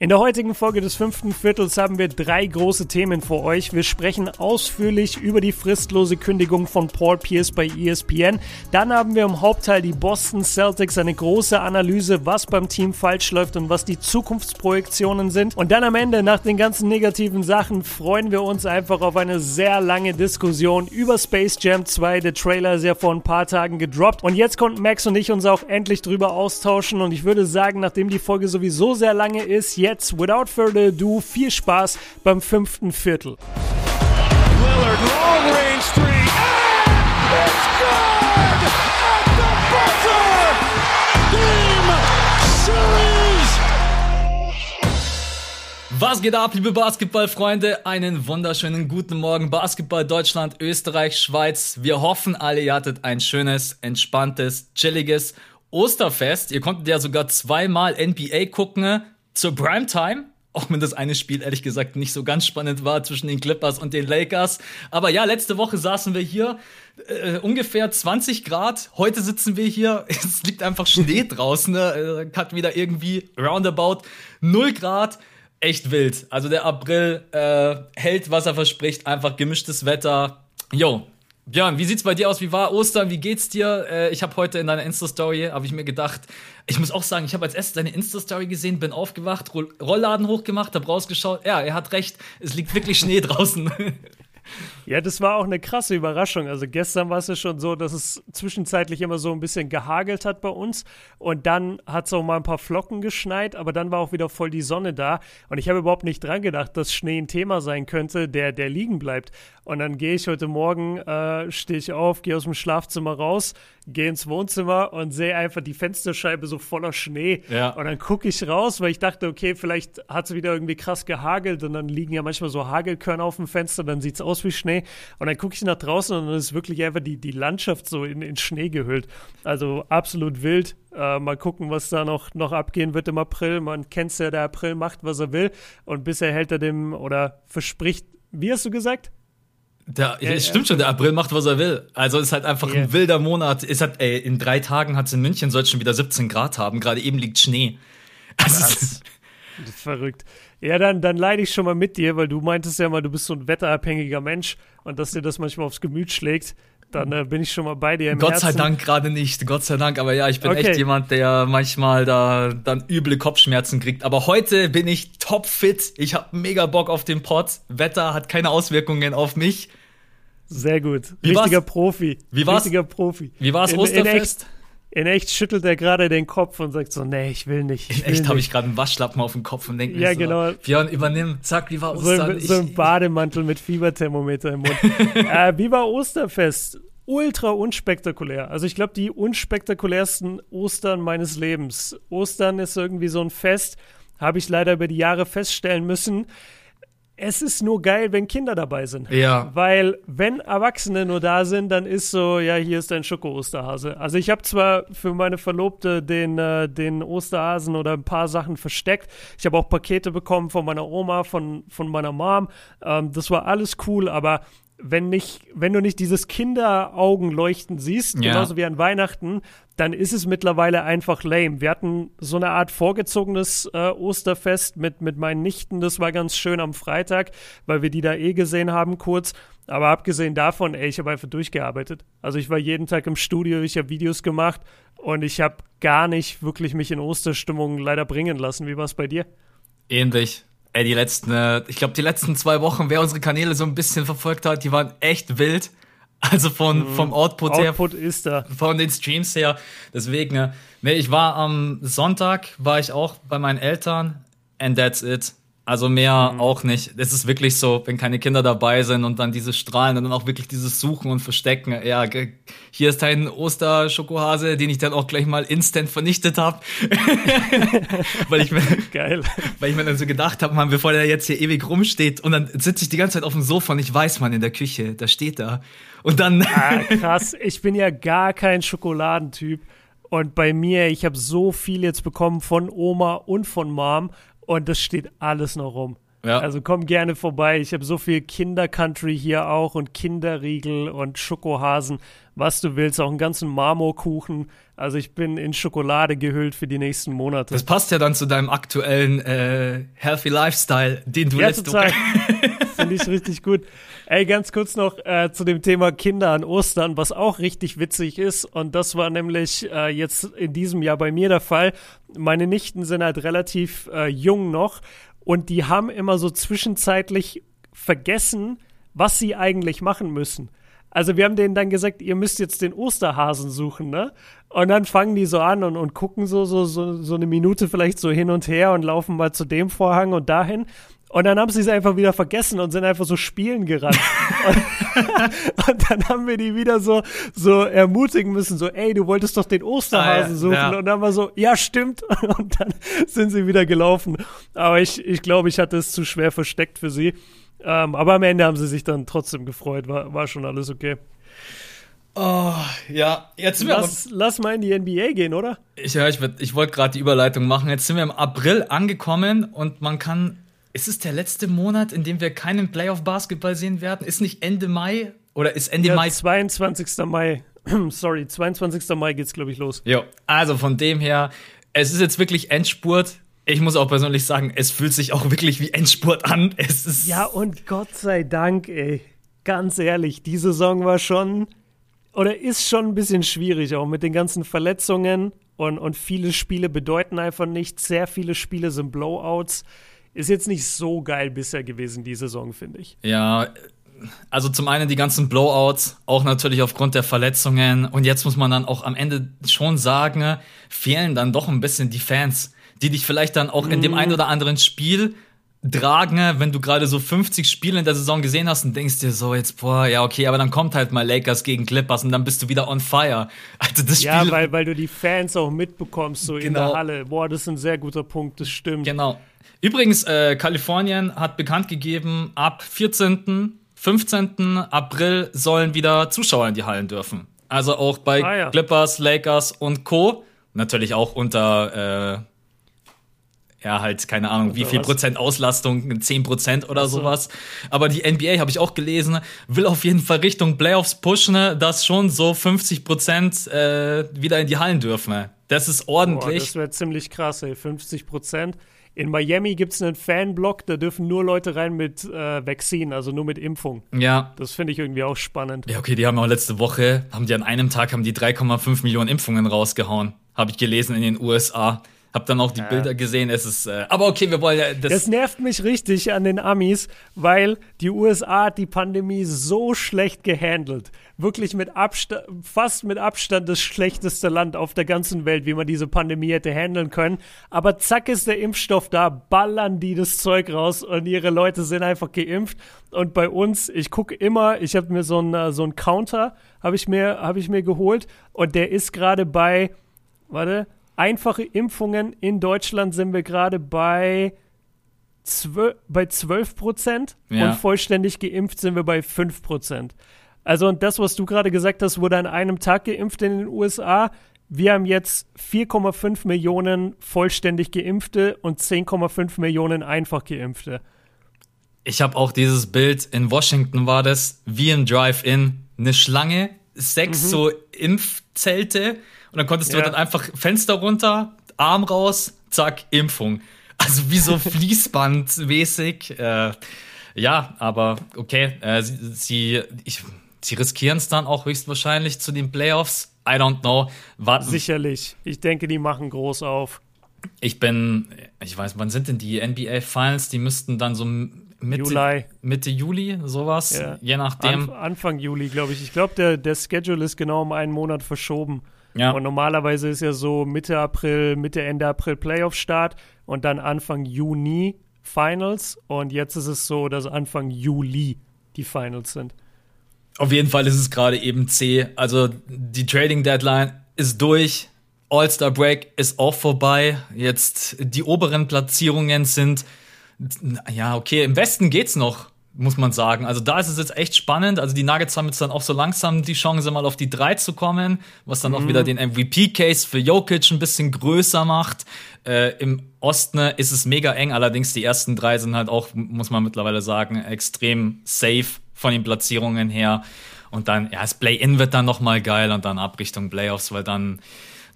In der heutigen Folge des fünften Viertels haben wir drei große Themen für euch. Wir sprechen ausführlich über die fristlose Kündigung von Paul Pierce bei ESPN. Dann haben wir im Hauptteil die Boston Celtics, eine große Analyse, was beim Team falsch läuft und was die Zukunftsprojektionen sind. Und dann am Ende, nach den ganzen negativen Sachen, freuen wir uns einfach auf eine sehr lange Diskussion über Space Jam 2. Der Trailer ist ja vor ein paar Tagen gedroppt. Und jetzt konnten Max und ich uns auch endlich drüber austauschen. Und ich würde sagen, nachdem die Folge sowieso sehr lange ist, without further ado, viel Spaß beim fünften Viertel. Lillard, long range three, and it's good at the buzzer. Game series. Was geht ab, liebe Basketballfreunde? Einen wunderschönen guten Morgen, Basketball Deutschland, Österreich, Schweiz. Wir hoffen alle, ihr hattet ein schönes, entspanntes, chilliges Osterfest. Ihr konntet ja sogar zweimal NBA gucken zur Primetime. Auch wenn das eine Spiel ehrlich gesagt nicht so ganz spannend war zwischen den Clippers und den Lakers. Aber ja, letzte Woche saßen wir hier, äh, ungefähr 20 Grad. Heute sitzen wir hier, es liegt einfach Schnee draußen. Ne? Äh, hat wieder irgendwie roundabout 0 Grad. Echt wild. Also der April äh, hält, was er verspricht. Einfach gemischtes Wetter. Yo, Björn, wie sieht's bei dir aus? Wie war Ostern? Wie geht's dir? Äh, ich habe heute in deiner Insta-Story, habe ich mir gedacht, ich muss auch sagen, ich habe als erstes deine Insta-Story gesehen, bin aufgewacht, Roll Rollladen hochgemacht, habe rausgeschaut. Ja, er hat recht, es liegt wirklich Schnee draußen. Ja, das war auch eine krasse Überraschung. Also gestern war es ja schon so, dass es zwischenzeitlich immer so ein bisschen gehagelt hat bei uns und dann hat es auch mal ein paar Flocken geschneit, aber dann war auch wieder voll die Sonne da und ich habe überhaupt nicht dran gedacht, dass Schnee ein Thema sein könnte, der, der liegen bleibt. Und dann gehe ich heute Morgen, äh, stehe ich auf, gehe aus dem Schlafzimmer raus, gehe ins Wohnzimmer und sehe einfach die Fensterscheibe so voller Schnee. Ja. Und dann gucke ich raus, weil ich dachte, okay, vielleicht hat es wieder irgendwie krass gehagelt und dann liegen ja manchmal so Hagelkörner auf dem Fenster, dann sieht es aus wie Schnee. Und dann gucke ich nach draußen und dann ist wirklich einfach die, die Landschaft so in, in Schnee gehüllt. Also absolut wild. Äh, mal gucken, was da noch, noch abgehen wird im April. Man kennt es ja, der April macht, was er will. Und bisher hält er dem oder verspricht, wie hast du gesagt? Der, ja, es stimmt schon, der April macht, was er will. Also ist halt einfach Ja. ein wilder Monat. Es hat, ey, in drei Tagen hat es in München soll es schon wieder 17 Grad haben. Gerade eben liegt Schnee. Also, ist- ist verrückt. Ja, dann, dann leide ich schon mal mit dir, weil du meintest ja mal, du bist so ein wetterabhängiger Mensch und dass dir das manchmal aufs Gemüt schlägt. Dann äh, bin ich schon mal bei dir im Gott sei Herzen. Dank gerade nicht, Gott sei Dank. Aber ja, ich bin Okay. echt jemand, der manchmal da dann üble Kopfschmerzen kriegt. Aber heute bin ich topfit. Ich habe mega Bock auf den Pod. Wetter hat keine Auswirkungen auf mich. Sehr gut. Wie Richtiger war's? Profi. Wie war's? Richtiger Profi. Wie war's In- Osterfest? In in echt schüttelt er gerade den Kopf und sagt so, nee, ich will nicht. Ich In will echt habe ich gerade einen Waschlappen auf dem Kopf und denke Ja, mir so, genau. Björn, übernimm. Sag, wie war so, Ostern? ein, so ein Bademantel mit Fieberthermometer im Mund. äh, wie war Osterfest? Ultra unspektakulär. Also ich glaube, die unspektakulärsten Ostern meines Lebens. Ostern ist irgendwie so ein Fest, habe ich leider über die Jahre feststellen müssen. Es ist nur geil, wenn Kinder dabei sind. Ja. Weil wenn Erwachsene nur da sind, dann ist so, ja, hier ist dein Schoko-Osterhase. Also ich habe zwar für meine Verlobte den, äh, den Osterhasen oder ein paar Sachen versteckt. Ich habe auch Pakete bekommen von meiner Oma, von, von meiner Mom. Ähm, das war alles cool, aber wenn nicht, wenn du nicht dieses Kinderaugenleuchten siehst, Ja. genauso wie an Weihnachten, dann ist es mittlerweile einfach lame. Wir hatten so eine Art vorgezogenes äh, Osterfest mit, mit meinen Nichten. Das war ganz schön am Freitag, weil wir die da eh gesehen haben kurz. Aber abgesehen davon, ey, ich habe einfach durchgearbeitet. Also ich war jeden Tag im Studio, ich habe Videos gemacht und ich habe gar nicht wirklich mich in Osterstimmung leider bringen lassen. Wie war es bei dir? Ähnlich. Ey, die letzten, äh, ich glaube, die letzten zwei Wochen, wer unsere Kanäle so ein bisschen verfolgt hat, die waren echt wild. Also von, vom Output, her, Output ist da. von den Streams her. Deswegen, nee, ich war am Sonntag, war ich auch bei meinen Eltern and that's it. Also mehr auch nicht. Es ist wirklich so, wenn keine Kinder dabei sind und dann dieses Strahlen und dann auch wirklich dieses Suchen und Verstecken. Ja, hier ist dein Osterschokohase, den ich dann auch gleich mal instant vernichtet habe. weil ich mir, Geil. weil ich mir dann so gedacht habe, man, bevor der jetzt hier ewig rumsteht und dann sitze ich die ganze Zeit auf dem Sofa und ich weiß, man, in der Küche, da steht er. Und dann, Ah, krass. Ich bin ja gar kein Schokoladentyp. Und bei mir, ich habe so viel jetzt bekommen von Oma und von Mom. Und das steht alles noch rum. Ja. Also komm gerne vorbei. Ich habe so viel Kinder-Country hier auch und Kinderriegel und Schokohasen, was du willst, auch einen ganzen Marmorkuchen. Also ich bin in Schokolade gehüllt für die nächsten Monate. Das passt ja dann zu deinem aktuellen äh, Healthy Lifestyle, den du ja, lässt. Finde ich richtig gut. Ey, ganz kurz noch äh, zu dem Thema Kinder an Ostern, was auch richtig witzig ist. Und das war nämlich äh, jetzt in diesem Jahr bei mir der Fall. Meine Nichten sind halt relativ äh, jung noch und die haben immer so zwischenzeitlich vergessen, was sie eigentlich machen müssen. Also wir haben denen dann gesagt, ihr müsst jetzt den Osterhasen suchen, ne? Und dann fangen die so an und, und gucken so, so, so, so eine Minute vielleicht so hin und her und laufen mal zu dem Vorhang und dahin. Und dann haben sie es einfach wieder vergessen und sind einfach so spielen gerannt. und, und, dann haben wir die wieder so, so ermutigen müssen, so, ey, du wolltest doch den Osterhasen ah, ja, suchen. Ja. Und dann war so, ja, stimmt. Und dann sind sie wieder gelaufen. Aber ich, ich glaube, ich hatte es zu schwer versteckt für sie. Ähm, aber am Ende haben sie sich dann trotzdem gefreut. War, war schon alles okay. Oh, ja, jetzt sind lass, wir. Lass mal in die NBA gehen, oder? Ich, ja, ich, ich wollte gerade die Überleitung machen. Jetzt sind wir im April angekommen und man kann ist es der letzte Monat, in dem wir keinen Playoff-Basketball sehen werden? Ist nicht Ende Mai oder ist Ende ja, Mai? 22. Mai. Sorry, 22. Mai geht's, glaube ich, los. Ja, also von dem her, es ist jetzt wirklich Endspurt. Ich muss auch persönlich sagen, es fühlt sich auch wirklich wie Endspurt an. Es ist ja, und Gott sei Dank, ey. Ganz ehrlich, die Saison war schon oder ist schon ein bisschen schwierig, auch mit den ganzen Verletzungen und, und viele Spiele bedeuten einfach nichts. Sehr viele Spiele sind Blowouts ist jetzt nicht so geil bisher gewesen, die Saison, finde ich. Ja, also zum einen die ganzen Blowouts, auch natürlich aufgrund der Verletzungen. Und jetzt muss man dann auch am Ende schon sagen, fehlen dann doch ein bisschen die Fans, die dich vielleicht dann auch in dem mhm. einen oder anderen Spiel tragen, wenn du gerade so 50 Spiele in der Saison gesehen hast und denkst dir so jetzt, boah, ja, okay, aber dann kommt halt mal Lakers gegen Clippers und dann bist du wieder on fire. Also das Spiel ja, weil, weil du die Fans auch mitbekommst, so genau. in der genau. Halle. Boah, das ist ein sehr guter Punkt, das stimmt. Genau. Übrigens, äh, Kalifornien hat bekannt gegeben, ab 14., 15. April sollen wieder Zuschauer in die Hallen dürfen. Also auch bei ah, ja. Clippers, Lakers und Co. Natürlich auch unter, äh, ja, halt, keine Ahnung, wie viel? Prozent Auslastung, 10 Prozent oder so. sowas. Aber die NBA, habe ich auch gelesen, will auf jeden Fall Richtung Playoffs pushen, dass schon so 50 Prozent äh, wieder in die Hallen dürfen. Das ist ordentlich. Boah, das wäre ziemlich krass, ey. 50 Prozent. In Miami gibt es einen Fanblock, da dürfen nur Leute rein mit äh, Vaccine, also nur mit Impfung. Ja. Das finde ich irgendwie auch spannend. Ja, okay, die haben auch letzte Woche, haben die an einem Tag haben die 3,5 Millionen Impfungen rausgehauen. Habe ich gelesen in den USA. Hab dann auch die ja. Bilder gesehen. Es ist, äh, aber okay, wir wollen ja das. Das nervt mich richtig an den Amis, weil die USA hat die Pandemie so schlecht gehandelt. Wirklich mit Abstand, fast mit Abstand das schlechteste Land auf der ganzen Welt, wie man diese Pandemie hätte handeln können. Aber zack ist der Impfstoff da, ballern die das Zeug raus und ihre Leute sind einfach geimpft. Und bei uns, ich gucke immer, ich habe mir so einen äh, so einen Counter, habe ich mir, habe ich mir geholt und der ist gerade bei, warte Einfache Impfungen in Deutschland sind wir gerade bei, zwölf, bei 12 Prozent ja. und vollständig geimpft sind wir bei 5 Prozent. Also und das, was du gerade gesagt hast, wurde an einem Tag geimpft in den USA. Wir haben jetzt 4,5 Millionen vollständig geimpfte und 10,5 Millionen einfach geimpfte. Ich habe auch dieses Bild, in Washington war das, wie im Drive-In, eine Schlange, sechs mhm. so Impfzelte und dann konntest du ja. dann einfach Fenster runter, Arm raus, zack, Impfung. Also wie so Fließbandmäßig. Äh, ja, aber okay, äh, sie, sie, ich, sie riskieren es dann auch höchstwahrscheinlich zu den Playoffs. I don't know. Warten. Sicherlich. Ich denke, die machen groß auf. Ich bin, ich weiß, wann sind denn die NBA Finals? Die müssten dann so Mitte Juli, Mitte Juli sowas, ja. je nachdem. Anf Anfang Juli, glaube ich. Ich glaube, der, der Schedule ist genau um einen Monat verschoben. Ja. Und normalerweise ist ja so Mitte April, Mitte, Ende April Playoff-Start und dann Anfang Juni Finals. Und jetzt ist es so, dass Anfang Juli die Finals sind. Auf jeden Fall ist es gerade eben C. Also die Trading Deadline ist durch. All-Star Break ist auch vorbei. Jetzt die oberen Platzierungen sind, ja, okay, im Westen geht's noch muss man sagen. Also da ist es jetzt echt spannend. Also die Nuggets haben jetzt dann auch so langsam die Chance, mal auf die drei zu kommen, was dann mhm. auch wieder den MVP-Case für Jokic ein bisschen größer macht. Äh, Im Osten ist es mega eng, allerdings die ersten drei sind halt auch, muss man mittlerweile sagen, extrem safe von den Platzierungen her. Und dann, ja, das Play-In wird dann noch mal geil und dann ab Richtung Playoffs, weil dann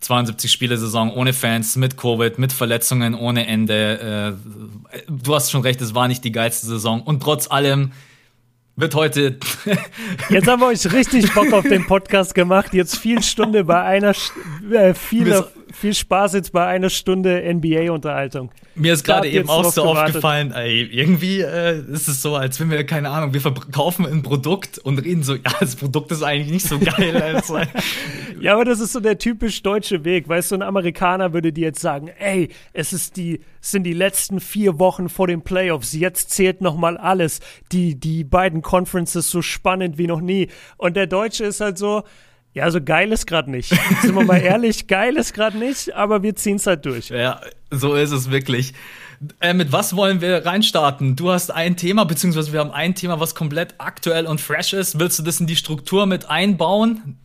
72 Spiele Saison ohne Fans, mit Covid, mit Verletzungen ohne Ende. Äh, du hast schon recht, es war nicht die geilste Saison. Und trotz allem wird heute. Jetzt haben wir euch richtig Bock auf den Podcast gemacht. Jetzt viel Stunde bei einer, äh, viel, viel Spaß jetzt bei einer Stunde NBA-Unterhaltung. Mir ist gerade eben auch so gewartet. aufgefallen, ey, irgendwie äh, ist es so, als wenn wir, keine Ahnung, wir verkaufen ein Produkt und reden so, ja, das Produkt ist eigentlich nicht so geil. also, ja, aber das ist so der typisch deutsche Weg. Weißt du, ein Amerikaner würde dir jetzt sagen, ey, es ist die, es sind die letzten vier Wochen vor den Playoffs. Jetzt zählt nochmal alles. Die, die beiden Conferences so spannend wie noch nie. Und der Deutsche ist halt so, ja, so geil ist gerade nicht. Sind wir mal ehrlich, geil ist gerade nicht, aber wir ziehen es halt durch. Ja, so ist es wirklich. Äh, mit was wollen wir reinstarten? Du hast ein Thema, beziehungsweise wir haben ein Thema, was komplett aktuell und fresh ist. Willst du das in die Struktur mit einbauen?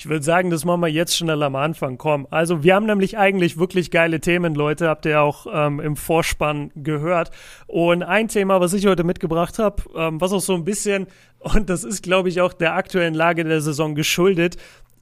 Ich würde sagen, das machen wir jetzt schnell am Anfang. Komm. Also, wir haben nämlich eigentlich wirklich geile Themen, Leute. Habt ihr auch ähm, im Vorspann gehört. Und ein Thema, was ich heute mitgebracht habe, ähm, was auch so ein bisschen, und das ist, glaube ich, auch der aktuellen Lage der Saison geschuldet,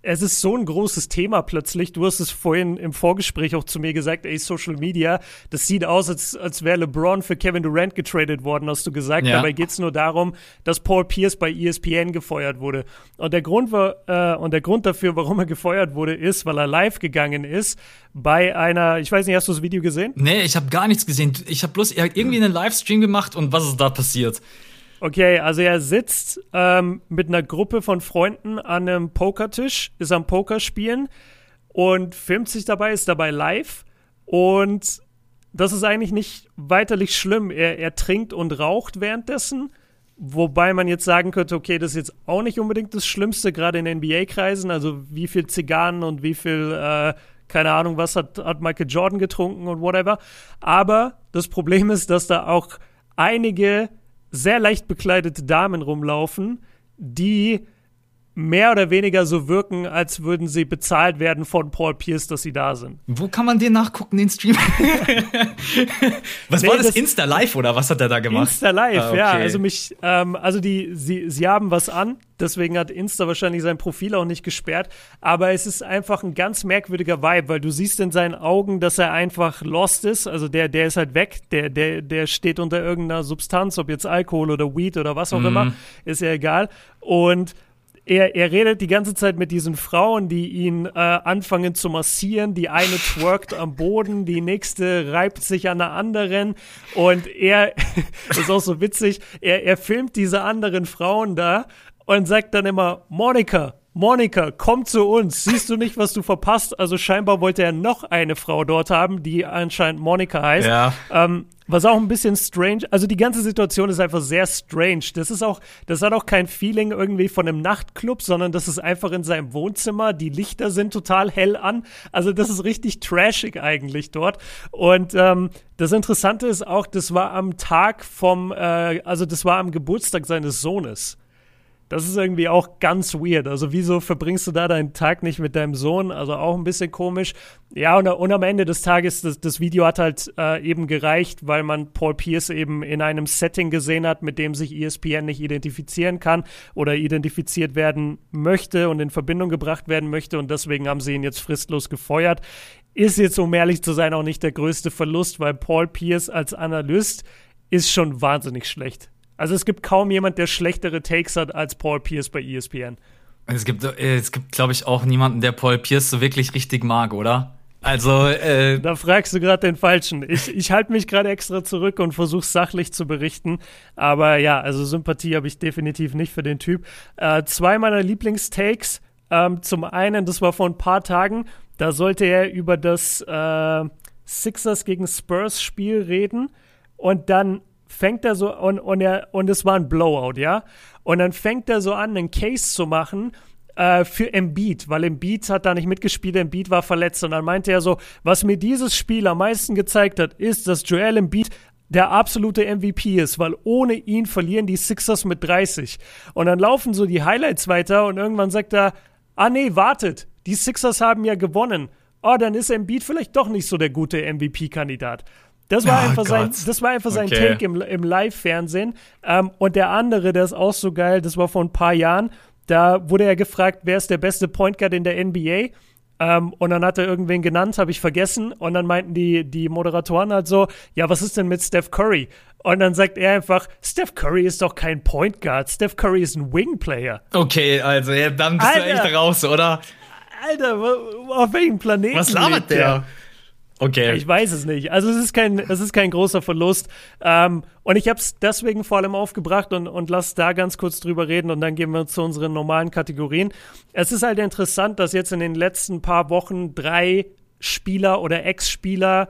es ist so ein großes Thema plötzlich. Du hast es vorhin im Vorgespräch auch zu mir gesagt, ey, Social Media, das sieht aus, als, als wäre LeBron für Kevin Durant getradet worden, hast du gesagt. Ja. Dabei geht es nur darum, dass Paul Pierce bei ESPN gefeuert wurde. Und der Grund war, äh, und der Grund dafür, warum er gefeuert wurde, ist, weil er live gegangen ist bei einer, ich weiß nicht, hast du das Video gesehen? Nee, ich habe gar nichts gesehen. Ich habe bloß, er hat irgendwie einen Livestream gemacht und was ist da passiert? Okay, also er sitzt ähm, mit einer Gruppe von Freunden an einem Pokertisch, ist am Pokerspielen und filmt sich dabei, ist dabei live. Und das ist eigentlich nicht weiterlich schlimm. Er, er trinkt und raucht währenddessen. Wobei man jetzt sagen könnte, okay, das ist jetzt auch nicht unbedingt das Schlimmste, gerade in NBA-Kreisen. Also wie viel Zigarren und wie viel, äh, keine Ahnung, was hat, hat Michael Jordan getrunken und whatever. Aber das Problem ist, dass da auch einige sehr leicht bekleidete Damen rumlaufen, die mehr oder weniger so wirken, als würden sie bezahlt werden von Paul Pierce, dass sie da sind. Wo kann man den nachgucken, den Stream? was nee, war das? das? Insta Live oder was hat er da gemacht? Insta Live, ah, okay. ja. Also mich, ähm, also die, sie, sie haben was an, deswegen hat Insta wahrscheinlich sein Profil auch nicht gesperrt. Aber es ist einfach ein ganz merkwürdiger Vibe, weil du siehst in seinen Augen, dass er einfach lost ist. Also der, der ist halt weg, der, der, der steht unter irgendeiner Substanz, ob jetzt Alkohol oder Weed oder was auch mm. immer, ist ja egal. Und er, er redet die ganze Zeit mit diesen Frauen, die ihn äh, anfangen zu massieren. Die eine twerkt am Boden, die nächste reibt sich an der anderen. Und er, das ist auch so witzig, er, er filmt diese anderen Frauen da und sagt dann immer, Monika, Monika, komm zu uns. Siehst du nicht, was du verpasst? Also scheinbar wollte er noch eine Frau dort haben, die anscheinend Monika heißt. Ja. Ähm, was auch ein bisschen strange, also die ganze Situation ist einfach sehr strange. Das ist auch, das hat auch kein Feeling irgendwie von einem Nachtclub, sondern das ist einfach in seinem Wohnzimmer. Die Lichter sind total hell an. Also das ist richtig trashig eigentlich dort. Und ähm, das Interessante ist auch, das war am Tag vom, äh, also das war am Geburtstag seines Sohnes. Das ist irgendwie auch ganz weird. Also, wieso verbringst du da deinen Tag nicht mit deinem Sohn? Also, auch ein bisschen komisch. Ja, und, und am Ende des Tages, das, das Video hat halt äh, eben gereicht, weil man Paul Pierce eben in einem Setting gesehen hat, mit dem sich ESPN nicht identifizieren kann oder identifiziert werden möchte und in Verbindung gebracht werden möchte. Und deswegen haben sie ihn jetzt fristlos gefeuert. Ist jetzt, um ehrlich zu sein, auch nicht der größte Verlust, weil Paul Pierce als Analyst ist schon wahnsinnig schlecht. Also es gibt kaum jemand, der schlechtere Takes hat als Paul Pierce bei ESPN. Es gibt, äh, es gibt, glaube ich, auch niemanden, der Paul Pierce so wirklich richtig mag, oder? Also, äh da fragst du gerade den Falschen. Ich, ich halte mich gerade extra zurück und versuche sachlich zu berichten. Aber ja, also Sympathie habe ich definitiv nicht für den Typ. Äh, zwei meiner Lieblingstakes. Ähm, zum einen, das war vor ein paar Tagen, da sollte er über das äh, Sixers gegen Spurs Spiel reden. Und dann fängt er so und, und, er, und es war ein Blowout, ja. Und dann fängt er so an, einen Case zu machen äh, für Embiid, weil Embiid hat da nicht mitgespielt, Embiid war verletzt. Und dann meinte er so, was mir dieses Spiel am meisten gezeigt hat, ist, dass Joel Embiid der absolute MVP ist, weil ohne ihn verlieren die Sixers mit 30. Und dann laufen so die Highlights weiter und irgendwann sagt er, ah nee, wartet, die Sixers haben ja gewonnen. Oh, dann ist Embiid vielleicht doch nicht so der gute MVP-Kandidat. Das war oh einfach Gott. sein, das war einfach sein okay. Take im, im Live-Fernsehen. Ähm, und der andere, der ist auch so geil, das war vor ein paar Jahren. Da wurde er gefragt, wer ist der beste Point Guard in der NBA? Ähm, und dann hat er irgendwen genannt, habe ich vergessen. Und dann meinten die, die Moderatoren halt so, ja, was ist denn mit Steph Curry? Und dann sagt er einfach, Steph Curry ist doch kein Point Guard, Steph Curry ist ein Wing Player. Okay, also ja, dann bist Alter, du echt raus, oder? Alter, auf welchem Planeten? Was labert der? der? Okay. Ich weiß es nicht. Also es ist kein, es ist kein großer Verlust. Ähm, und ich habe es deswegen vor allem aufgebracht und, und lass da ganz kurz drüber reden und dann gehen wir zu unseren normalen Kategorien. Es ist halt interessant, dass jetzt in den letzten paar Wochen drei Spieler oder Ex-Spieler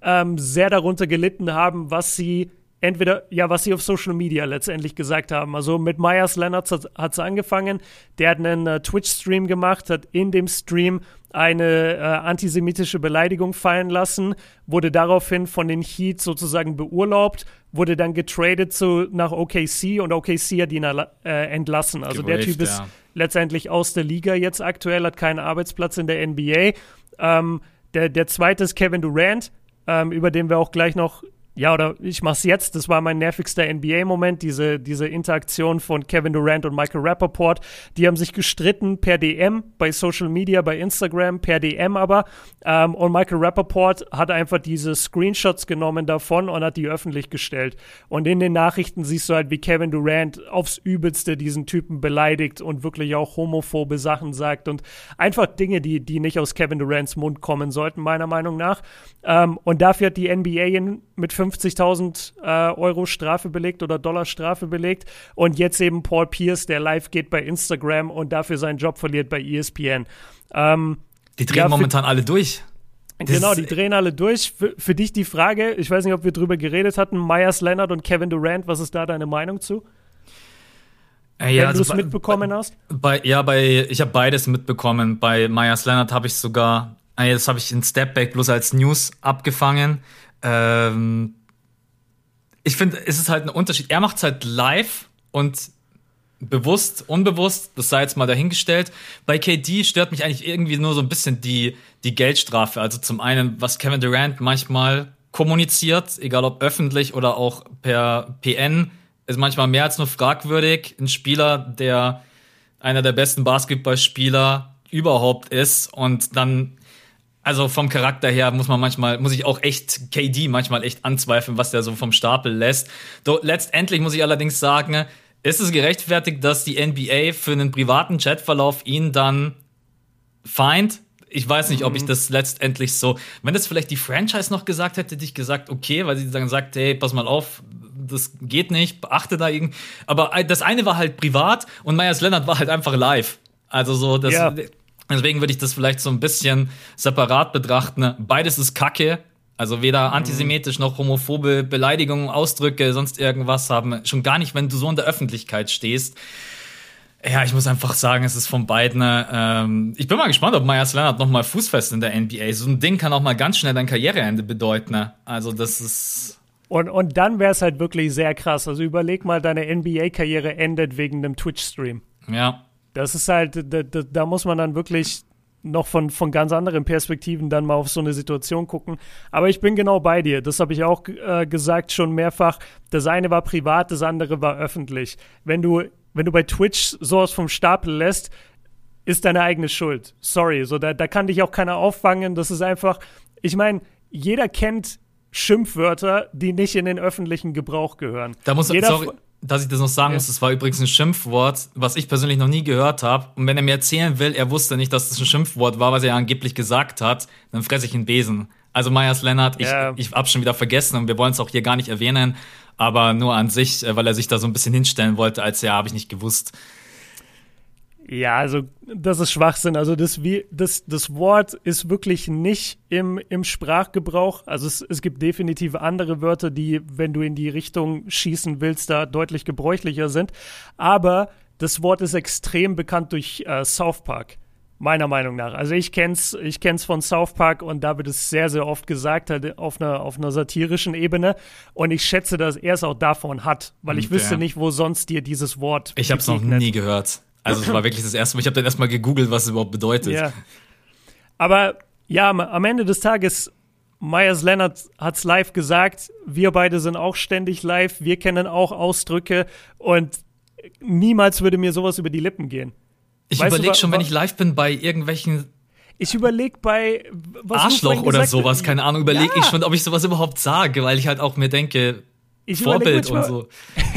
ähm, sehr darunter gelitten haben, was sie entweder, ja, was sie auf Social Media letztendlich gesagt haben. Also mit Myers Leonard hat es angefangen. Der hat einen äh, Twitch-Stream gemacht, hat in dem Stream eine äh, antisemitische Beleidigung fallen lassen, wurde daraufhin von den Heat sozusagen beurlaubt, wurde dann getradet zu, nach OKC und OKC hat ihn äh, entlassen. Also Gewolft, der Typ ist ja. letztendlich aus der Liga jetzt aktuell, hat keinen Arbeitsplatz in der NBA. Ähm, der, der zweite ist Kevin Durant, ähm, über den wir auch gleich noch ja, oder ich mach's jetzt. Das war mein nervigster NBA-Moment, diese, diese Interaktion von Kevin Durant und Michael Rappaport. Die haben sich gestritten per DM bei Social Media, bei Instagram, per DM aber. Ähm, und Michael Rappaport hat einfach diese Screenshots genommen davon und hat die öffentlich gestellt. Und in den Nachrichten siehst du halt, wie Kevin Durant aufs Übelste diesen Typen beleidigt und wirklich auch homophobe Sachen sagt und einfach Dinge, die, die nicht aus Kevin Durants Mund kommen sollten, meiner Meinung nach. Ähm, und dafür hat die NBA mit 50.000 äh, Euro Strafe belegt oder Dollar Strafe belegt. Und jetzt eben Paul Pierce, der live geht bei Instagram und dafür seinen Job verliert bei ESPN. Ähm, die drehen ja, momentan alle durch. Das genau, die drehen alle durch. Für, für, dich die Frage, ich weiß nicht, ob wir drüber geredet hatten, Myers Leonard und Kevin Durant, was ist da deine Meinung zu? Äh, ja, Wenn also du es mitbekommen bei, hast? Bei, ja, bei, ich habe beides mitbekommen. Bei Myers Leonard habe ich sogar, äh, das habe ich in Stepback bloß als News abgefangen. Ähm, ich finde, es ist halt ein Unterschied. Er macht es halt live und bewusst, unbewusst, das sei jetzt mal dahingestellt. Bei KD stört mich eigentlich irgendwie nur so ein bisschen die, die Geldstrafe. Also zum einen, was Kevin Durant manchmal kommuniziert, egal ob öffentlich oder auch per PN, ist manchmal mehr als nur fragwürdig. Ein Spieler, der einer der besten Basketballspieler überhaupt ist und dann also vom Charakter her muss man manchmal, muss ich auch echt KD manchmal echt anzweifeln, was der so vom Stapel lässt. Do, letztendlich muss ich allerdings sagen, ist es gerechtfertigt, dass die NBA für einen privaten Chatverlauf ihn dann feint? Ich weiß nicht, ob ich mhm. das letztendlich so, wenn das vielleicht die Franchise noch gesagt hätte, hätte ich gesagt, okay, weil sie dann sagt, hey, pass mal auf, das geht nicht, beachte da irgendwie. Aber das eine war halt privat und Myers Leonard war halt einfach live. Also so, das, ja. Deswegen würde ich das vielleicht so ein bisschen separat betrachten. Beides ist Kacke. Also weder mhm. antisemitisch noch homophobe Beleidigungen, Ausdrücke, sonst irgendwas haben. Schon gar nicht, wenn du so in der Öffentlichkeit stehst. Ja, ich muss einfach sagen, es ist von beiden. Ähm, ich bin mal gespannt, ob Myers Leonard noch mal fußfest in der NBA. So ein Ding kann auch mal ganz schnell dein Karriereende bedeuten. Also das ist und, und dann wäre es halt wirklich sehr krass. Also überleg mal, deine NBA-Karriere endet wegen einem Twitch-Stream. Ja. Das ist halt, da, da, muss man dann wirklich noch von, von ganz anderen Perspektiven dann mal auf so eine Situation gucken. Aber ich bin genau bei dir. Das habe ich auch äh, gesagt schon mehrfach. Das eine war privat, das andere war öffentlich. Wenn du, wenn du bei Twitch sowas vom Stapel lässt, ist deine eigene Schuld. Sorry, so da, da kann dich auch keiner auffangen. Das ist einfach, ich meine, jeder kennt Schimpfwörter, die nicht in den öffentlichen Gebrauch gehören. Da muss jeder, sorry, dass ich das noch sagen ja. muss, das war übrigens ein Schimpfwort, was ich persönlich noch nie gehört habe. Und wenn er mir erzählen will, er wusste nicht, dass das ein Schimpfwort war, was er angeblich gesagt hat, dann fresse ich einen Besen. Also Myers Leonard, ich, ja. ich hab's schon wieder vergessen und wir wollen es auch hier gar nicht erwähnen, aber nur an sich, äh, weil er sich da so ein bisschen hinstellen wollte, als ja, habe ich nicht gewusst. Ja, also das ist Schwachsinn. Also das, das, das Wort ist wirklich nicht im, im Sprachgebrauch. Also es, es gibt definitiv andere Wörter, die, wenn du in die Richtung schießen willst, da deutlich gebräuchlicher sind. Aber das Wort ist extrem bekannt durch äh, South Park. Meiner Meinung nach. Also ich kenn's, ich kenn's von South Park und da wird es sehr, sehr oft gesagt, halt auf einer, auf einer satirischen Ebene. Und ich schätze, dass er es auch davon hat, weil ich okay. wüsste nicht, wo sonst dir dieses Wort. Ich habe es noch nie gehört. Also es war wirklich das erste Mal. Ich habe dann erstmal gegoogelt, was es überhaupt bedeutet. Ja. Aber ja, am Ende des Tages, Myers Leonard hat es live gesagt, wir beide sind auch ständig live, wir kennen auch Ausdrücke und niemals würde mir sowas über die Lippen gehen. Ich überlege schon, wenn ich live bin bei irgendwelchen ich überlege bei Arschloch oder sowas, keine Ahnung, überlege ja. ich schon, ob ich sowas überhaupt sage, weil ich halt auch mir denke, ich Vorbild und so.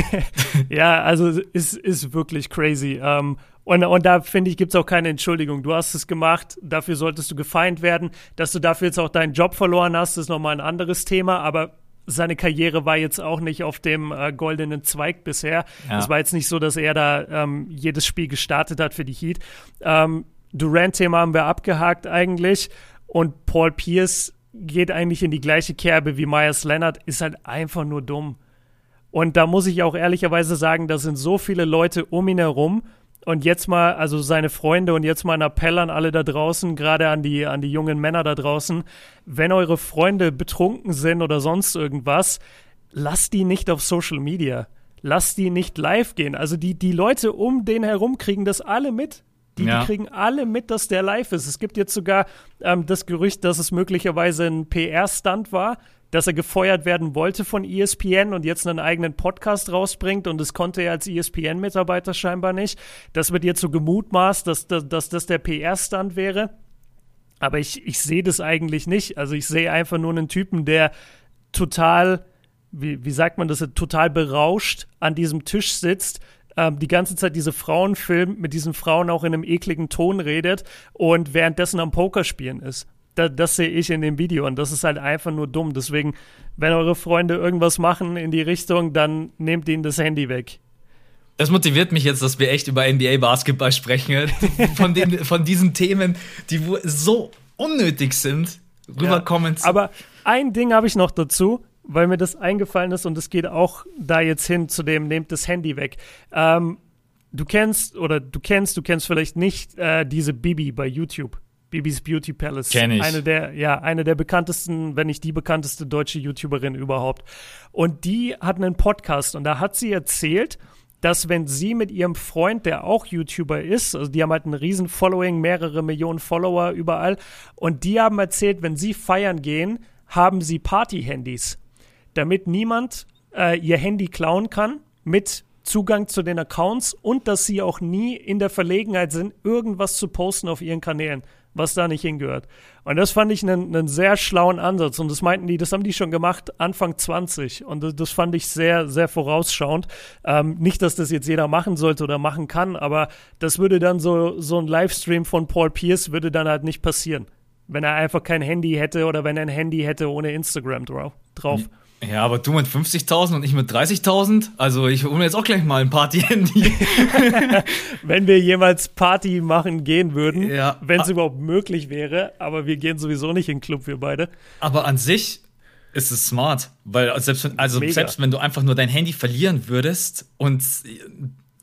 ja, also ist, ist wirklich crazy. Ähm, und, und da finde ich, gibt es auch keine Entschuldigung. Du hast es gemacht, dafür solltest du gefeind werden. Dass du dafür jetzt auch deinen Job verloren hast, ist nochmal ein anderes Thema, aber seine Karriere war jetzt auch nicht auf dem äh, goldenen Zweig bisher. Ja. Es war jetzt nicht so, dass er da ähm, jedes Spiel gestartet hat für die Heat. Ähm, Durant-Thema haben wir abgehakt eigentlich und Paul Pierce geht eigentlich in die gleiche Kerbe wie Myers Leonard, ist halt einfach nur dumm. Und da muss ich auch ehrlicherweise sagen, da sind so viele Leute um ihn herum, und jetzt mal, also seine Freunde und jetzt mal ein Appell an alle da draußen, gerade an die, an die jungen Männer da draußen. Wenn eure Freunde betrunken sind oder sonst irgendwas, lasst die nicht auf Social Media. Lasst die nicht live gehen. Also die, die Leute um den herum kriegen das alle mit. Die, ja. die, kriegen alle mit, dass der live ist. Es gibt jetzt sogar ähm, das Gerücht, dass es möglicherweise ein PR-Stunt war, dass er gefeuert werden wollte von ESPN und jetzt einen eigenen Podcast rausbringt und das konnte er als ESPN-Mitarbeiter scheinbar nicht. Das wird jetzt so gemutmaßt, dass, dass, dass das der PR-Stand wäre. Aber ich, ich sehe das eigentlich nicht. Also ich sehe einfach nur einen Typen, der total, wie, wie sagt man das, total berauscht an diesem Tisch sitzt, ähm, die ganze Zeit diese Frauen filmt, mit diesen Frauen auch in einem ekligen Ton redet und währenddessen am Pokerspielen ist da, das sehe ich in dem Video und das ist halt einfach nur dumm. Deswegen, wenn eure Freunde irgendwas machen in die Richtung, dann nehmt ihnen das Handy weg. Es motiviert mich jetzt, dass wir echt über NBA-Basketball sprechen. Von, den, von diesen Themen, die so unnötig sind, rüberkommen. Ja, aber ein Ding habe ich noch dazu, weil mir das eingefallen ist und es geht auch da jetzt hin zu dem, nehmt das Handy weg. Ähm, du kennst oder du kennst, du kennst vielleicht nicht äh, diese Bibi bei YouTube. Bibis Beauty Palace. Kenn ich. Eine der, ja, eine der bekanntesten, wenn nicht die bekannteste deutsche YouTuberin überhaupt. Und die hat einen Podcast und da hat sie erzählt, dass wenn sie mit ihrem Freund, der auch YouTuber ist, also die haben halt ein riesen Following, mehrere Millionen Follower überall, und die haben erzählt, wenn sie feiern gehen, haben sie Party-Handys, damit niemand äh, ihr Handy klauen kann mit Zugang zu den Accounts und dass sie auch nie in der Verlegenheit sind, irgendwas zu posten auf ihren Kanälen was da nicht hingehört. Und das fand ich einen, einen sehr schlauen Ansatz. Und das meinten die, das haben die schon gemacht Anfang 20. Und das, das fand ich sehr, sehr vorausschauend. Ähm, nicht, dass das jetzt jeder machen sollte oder machen kann, aber das würde dann so, so ein Livestream von Paul Pierce würde dann halt nicht passieren. Wenn er einfach kein Handy hätte oder wenn er ein Handy hätte ohne Instagram drauf. Mhm. Ja, aber du mit 50.000 und ich mit 30.000? Also ich hole mir jetzt auch gleich mal ein Party-Handy. wenn wir jemals Party machen gehen würden, ja. wenn es überhaupt möglich wäre, aber wir gehen sowieso nicht in den Club, wir beide. Aber an sich ist es smart, weil selbst wenn, also selbst wenn du einfach nur dein Handy verlieren würdest und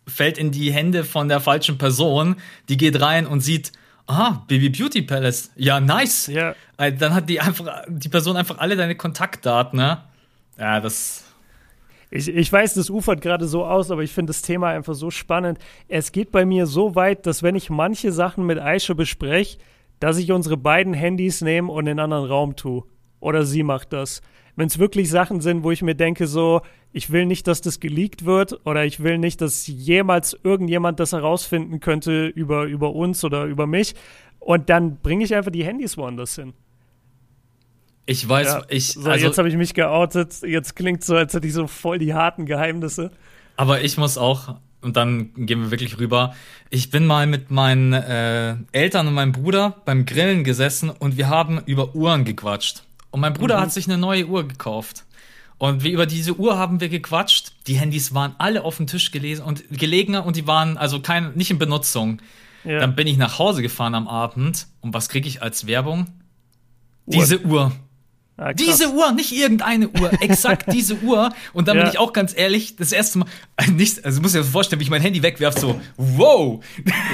fällt in die Hände von der falschen Person, die geht rein und sieht, aha, Baby Beauty Palace, ja nice. Ja. Äh, dann hat die einfach die Person einfach alle deine Kontaktdaten, ne? Ja, das. Ich, ich weiß, das ufert gerade so aus, aber ich finde das Thema einfach so spannend. Es geht bei mir so weit, dass wenn ich manche Sachen mit Aisha bespreche, dass ich unsere beiden Handys nehme und in einen anderen Raum tue. Oder sie macht das. Wenn es wirklich Sachen sind, wo ich mir denke, so, ich will nicht, dass das geleakt wird oder ich will nicht, dass jemals irgendjemand das herausfinden könnte über, über uns oder über mich. Und dann bringe ich einfach die Handys woanders hin. Ich weiß, ja. ich. So, also, jetzt habe ich mich geoutet. Jetzt klingt so, als hätte ich so voll die harten Geheimnisse. Aber ich muss auch, und dann gehen wir wirklich rüber. Ich bin mal mit meinen äh, Eltern und meinem Bruder beim Grillen gesessen und wir haben über Uhren gequatscht. Und mein Bruder mhm. hat sich eine neue Uhr gekauft. Und wir über diese Uhr haben wir gequatscht. Die Handys waren alle auf dem Tisch gelesen und gelegen und die waren also kein, nicht in Benutzung. Ja. Dann bin ich nach Hause gefahren am Abend und was kriege ich als Werbung? Uhr. Diese Uhr. Ah, diese Uhr, nicht irgendeine Uhr, exakt diese Uhr. Und dann ja. bin ich auch ganz ehrlich, das erste Mal, nicht, also muss ich mir vorstellen, wie ich mein Handy wegwerfe, so, wow.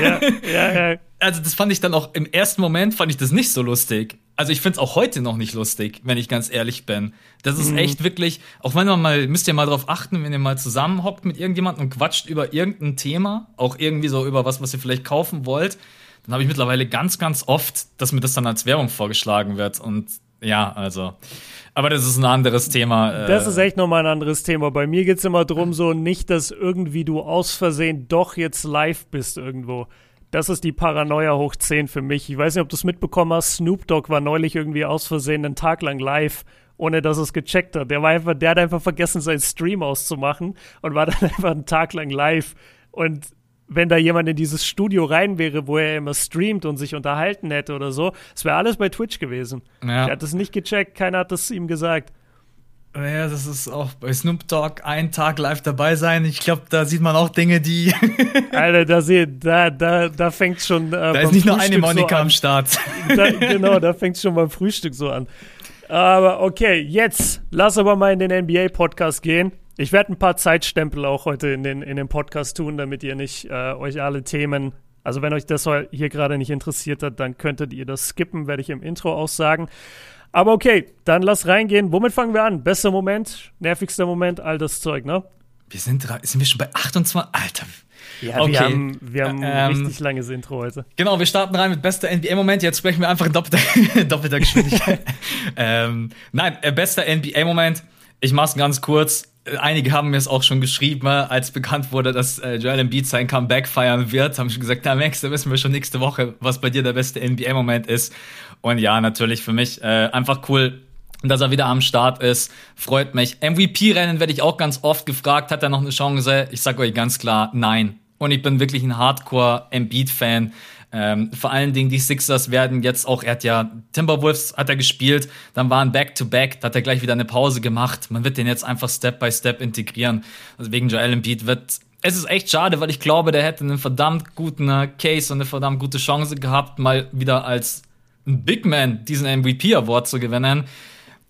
Ja, ja, ja. Also das fand ich dann auch im ersten Moment fand ich das nicht so lustig. Also ich finde es auch heute noch nicht lustig, wenn ich ganz ehrlich bin. Das ist mhm. echt wirklich, auch wenn man mal, müsst ihr mal drauf achten, wenn ihr mal zusammenhockt mit irgendjemandem und quatscht über irgendein Thema, auch irgendwie so über was, was ihr vielleicht kaufen wollt, dann habe ich mittlerweile ganz, ganz oft, dass mir das dann als Werbung vorgeschlagen wird. Und ja, also. Aber das ist ein anderes Thema. Äh. Das ist echt nochmal ein anderes Thema. Bei mir geht es immer darum, so nicht, dass irgendwie du aus Versehen doch jetzt live bist irgendwo. Das ist die Paranoia hoch 10 für mich. Ich weiß nicht, ob du es mitbekommen hast. Snoop Dogg war neulich irgendwie aus Versehen einen Tag lang live, ohne dass es gecheckt hat. Der war einfach, der hat einfach vergessen, seinen Stream auszumachen und war dann einfach einen Tag lang live. Und wenn da jemand in dieses Studio rein wäre, wo er immer streamt und sich unterhalten hätte oder so, es wäre alles bei Twitch gewesen. Ja. Er hat es nicht gecheckt, keiner hat es ihm gesagt. Ja, das ist auch bei Snoop Dogg einen Tag live dabei sein. Ich glaube, da sieht man auch Dinge, die. Alter, da, sieht, da, da, da fängt schon. Äh, da ist nicht nur eine Monika so am Start. Da, genau, da fängt schon beim Frühstück so an. Aber okay, jetzt lass aber mal in den NBA-Podcast gehen. Ich werde ein paar Zeitstempel auch heute in den, in den Podcast tun, damit ihr nicht äh, euch alle Themen. Also, wenn euch das hier gerade nicht interessiert hat, dann könntet ihr das skippen, werde ich im Intro auch sagen. Aber okay, dann lass reingehen. Womit fangen wir an? Bester Moment, nervigster Moment, all das Zeug, ne? Wir sind, sind wir schon bei 28? Alter. Ja, okay. wir haben, wir haben ein ähm, richtig langes Intro heute. Genau, wir starten rein mit bester NBA-Moment. Jetzt sprechen wir einfach in doppelter, doppelter Geschwindigkeit. ähm, nein, äh, bester NBA-Moment. Ich mach's ganz kurz. Einige haben mir es auch schon geschrieben, äh, als bekannt wurde, dass äh, Joel Embiid sein Comeback feiern wird. Haben schon gesagt, na Max, da wissen wir schon nächste Woche, was bei dir der beste NBA-Moment ist. Und ja, natürlich für mich äh, einfach cool, dass er wieder am Start ist. Freut mich. MVP-Rennen werde ich auch ganz oft gefragt. Hat er noch eine Chance? Ich sage euch ganz klar, nein. Und ich bin wirklich ein Hardcore-Embiid-Fan. Ähm, vor allen Dingen die Sixers werden jetzt auch, er hat ja Timberwolves hat er gespielt, dann war ein Back-to-Back, da hat er gleich wieder eine Pause gemacht. Man wird den jetzt einfach Step by Step integrieren. Also wegen Joel Embiid wird es ist echt schade, weil ich glaube, der hätte einen verdammt guten äh, Case und eine verdammt gute Chance gehabt, mal wieder als Big Man diesen MVP Award zu gewinnen.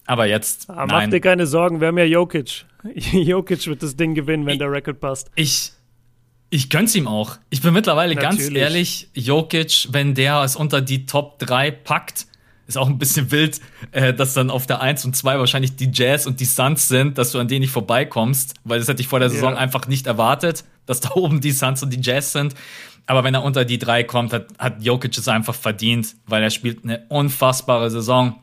Aber jetzt. Ah, mach dir keine Sorgen, wir haben ja Jokic. Jokic wird das Ding gewinnen, wenn ich, der Record passt. Ich, ich gönn's ihm auch. Ich bin mittlerweile Natürlich. ganz ehrlich, Jokic, wenn der es unter die Top 3 packt, ist auch ein bisschen wild, äh, dass dann auf der 1 und 2 wahrscheinlich die Jazz und die Suns sind, dass du an denen nicht vorbeikommst, weil das hätte ich vor der Saison ja. einfach nicht erwartet, dass da oben die Suns und die Jazz sind. Aber wenn er unter die 3 kommt, hat, hat Jokic es einfach verdient, weil er spielt eine unfassbare Saison.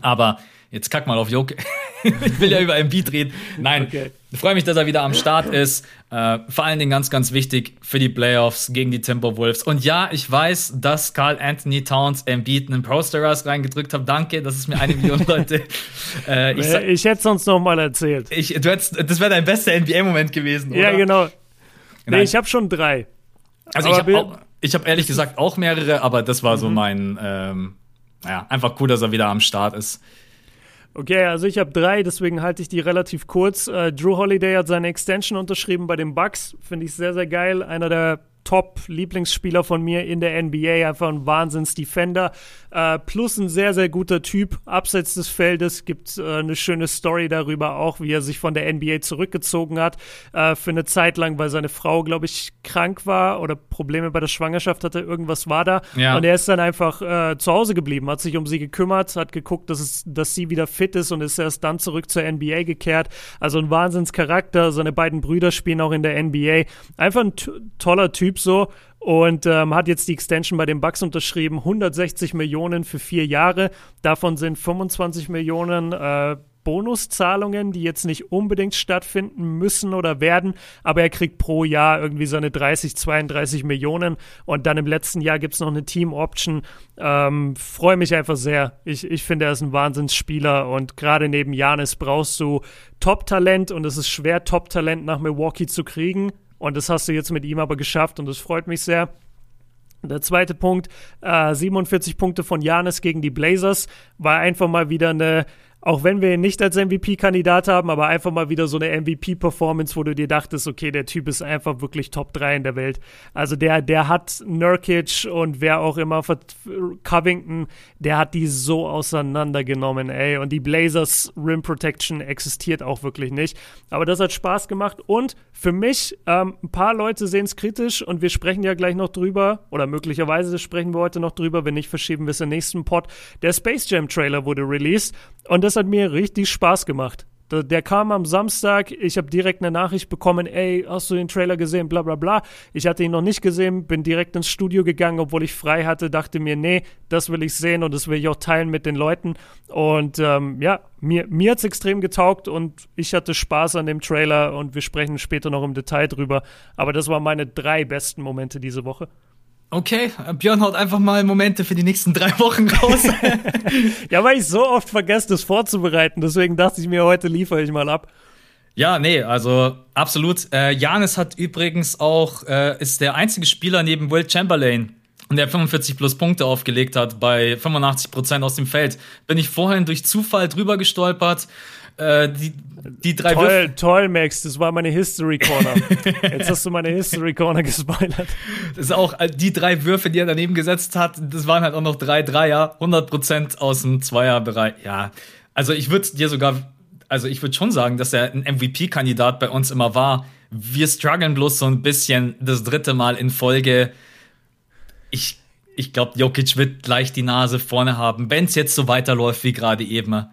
Aber Jetzt kack mal auf Joke. ich will ja über Embiid reden. Nein, okay. Ich freue mich, dass er wieder am Start ist. Äh, vor allen Dingen ganz, ganz wichtig für die Playoffs gegen die Timberwolves. Und ja, ich weiß, dass Carl Anthony Towns Embiid einen Pro-Stars reingedrückt hat. Danke, das ist mir eine Million Leute. äh, ich, ich hätte es sonst noch mal erzählt. Ich, du hättest, das wäre dein bester NBA-Moment gewesen, oder? Ja, genau. Nee, ich habe schon drei. Also aber ich habe hab ehrlich gesagt auch mehrere, aber das war so mhm. mein, ähm, ja, einfach cool, dass er wieder am Start ist. Okay, also ich habe drei, deswegen halte ich die relativ kurz. Äh, Drew Holiday hat seine Extension unterschrieben bei den Bucks. Finde ich sehr, sehr geil. Einer der Top-Lieblingsspieler von mir in der NBA, einfach ein Wahnsinns-Defender. Äh, plus ein sehr, sehr guter Typ. Abseits des Feldes gibt äh, eine schöne Story darüber auch, wie er sich von der NBA zurückgezogen hat. Äh, für eine Zeit lang, weil seine Frau, glaube ich, krank war oder Probleme bei der Schwangerschaft hatte. Irgendwas war da. Ja. Und er ist dann einfach äh, zu Hause geblieben, hat sich um sie gekümmert, hat geguckt, dass, es, dass sie wieder fit ist und ist erst dann zurück zur NBA gekehrt. Also ein Wahnsinnscharakter. Seine beiden Brüder spielen auch in der NBA. Einfach ein toller Typ Typ so und ähm, hat jetzt die Extension bei den Bucks unterschrieben. 160 Millionen für vier Jahre. Davon sind 25 Millionen äh, Bonuszahlungen, die jetzt nicht unbedingt stattfinden müssen oder werden, aber er kriegt pro Jahr irgendwie seine 30, 32 Millionen und dann im letzten Jahr gibt es noch eine Team-Option. Ähm, Freue mich einfach sehr. Ich, ich finde, er ist ein Wahnsinnsspieler und gerade neben Janis brauchst du Top-Talent und es ist schwer, Top-Talent nach Milwaukee zu kriegen. Und das hast du jetzt mit ihm aber geschafft und das freut mich sehr. Der zweite Punkt, äh, 47 Punkte von Janis gegen die Blazers, war einfach mal wieder eine auch wenn wir ihn nicht als MVP-Kandidat haben, aber einfach mal wieder so eine MVP-Performance, wo du dir dachtest, okay, der Typ ist einfach wirklich Top 3 in der Welt. Also der, der hat Nurkic und wer auch immer, Covington, der hat die so auseinandergenommen, ey. Und die Blazers Rim Protection existiert auch wirklich nicht. Aber das hat Spaß gemacht und für mich, ähm, ein paar Leute sehen es kritisch und wir sprechen ja gleich noch drüber oder möglicherweise sprechen wir heute noch drüber, wenn nicht, verschieben wir es in nächsten Pod. Der Space Jam Trailer wurde released und das hat mir richtig Spaß gemacht. Der, der kam am Samstag, ich habe direkt eine Nachricht bekommen, ey, hast du den Trailer gesehen, bla bla bla. Ich hatte ihn noch nicht gesehen, bin direkt ins Studio gegangen, obwohl ich frei hatte, dachte mir, nee, das will ich sehen und das will ich auch teilen mit den Leuten. Und ähm, ja, mir, mir hat es extrem getaugt und ich hatte Spaß an dem Trailer und wir sprechen später noch im Detail drüber. Aber das waren meine drei besten Momente diese Woche. Okay, Björn haut einfach mal Momente für die nächsten drei Wochen raus. ja, weil ich so oft vergesse, das vorzubereiten. Deswegen dachte ich mir, heute liefere ich mal ab. Ja, nee, also absolut. Äh, Janis hat übrigens auch, äh, ist der einzige Spieler neben Will Chamberlain, der 45 plus Punkte aufgelegt hat bei 85 Prozent aus dem Feld. Bin ich vorhin durch Zufall drüber gestolpert. Äh, die, die drei Toll, Würfe toll, Max, das war meine History Corner. Jetzt hast du meine History Corner gespoilert. Das ist auch äh, die drei Würfe, die er daneben gesetzt hat, das waren halt auch noch drei Dreier, 100% aus dem Zweierbereich. Ja, also ich würde dir sogar, also ich würde schon sagen, dass er ein MVP-Kandidat bei uns immer war. Wir strugglen bloß so ein bisschen das dritte Mal in Folge. Ich, ich glaube, Jokic wird gleich die Nase vorne haben, wenn es jetzt so weiterläuft wie gerade eben.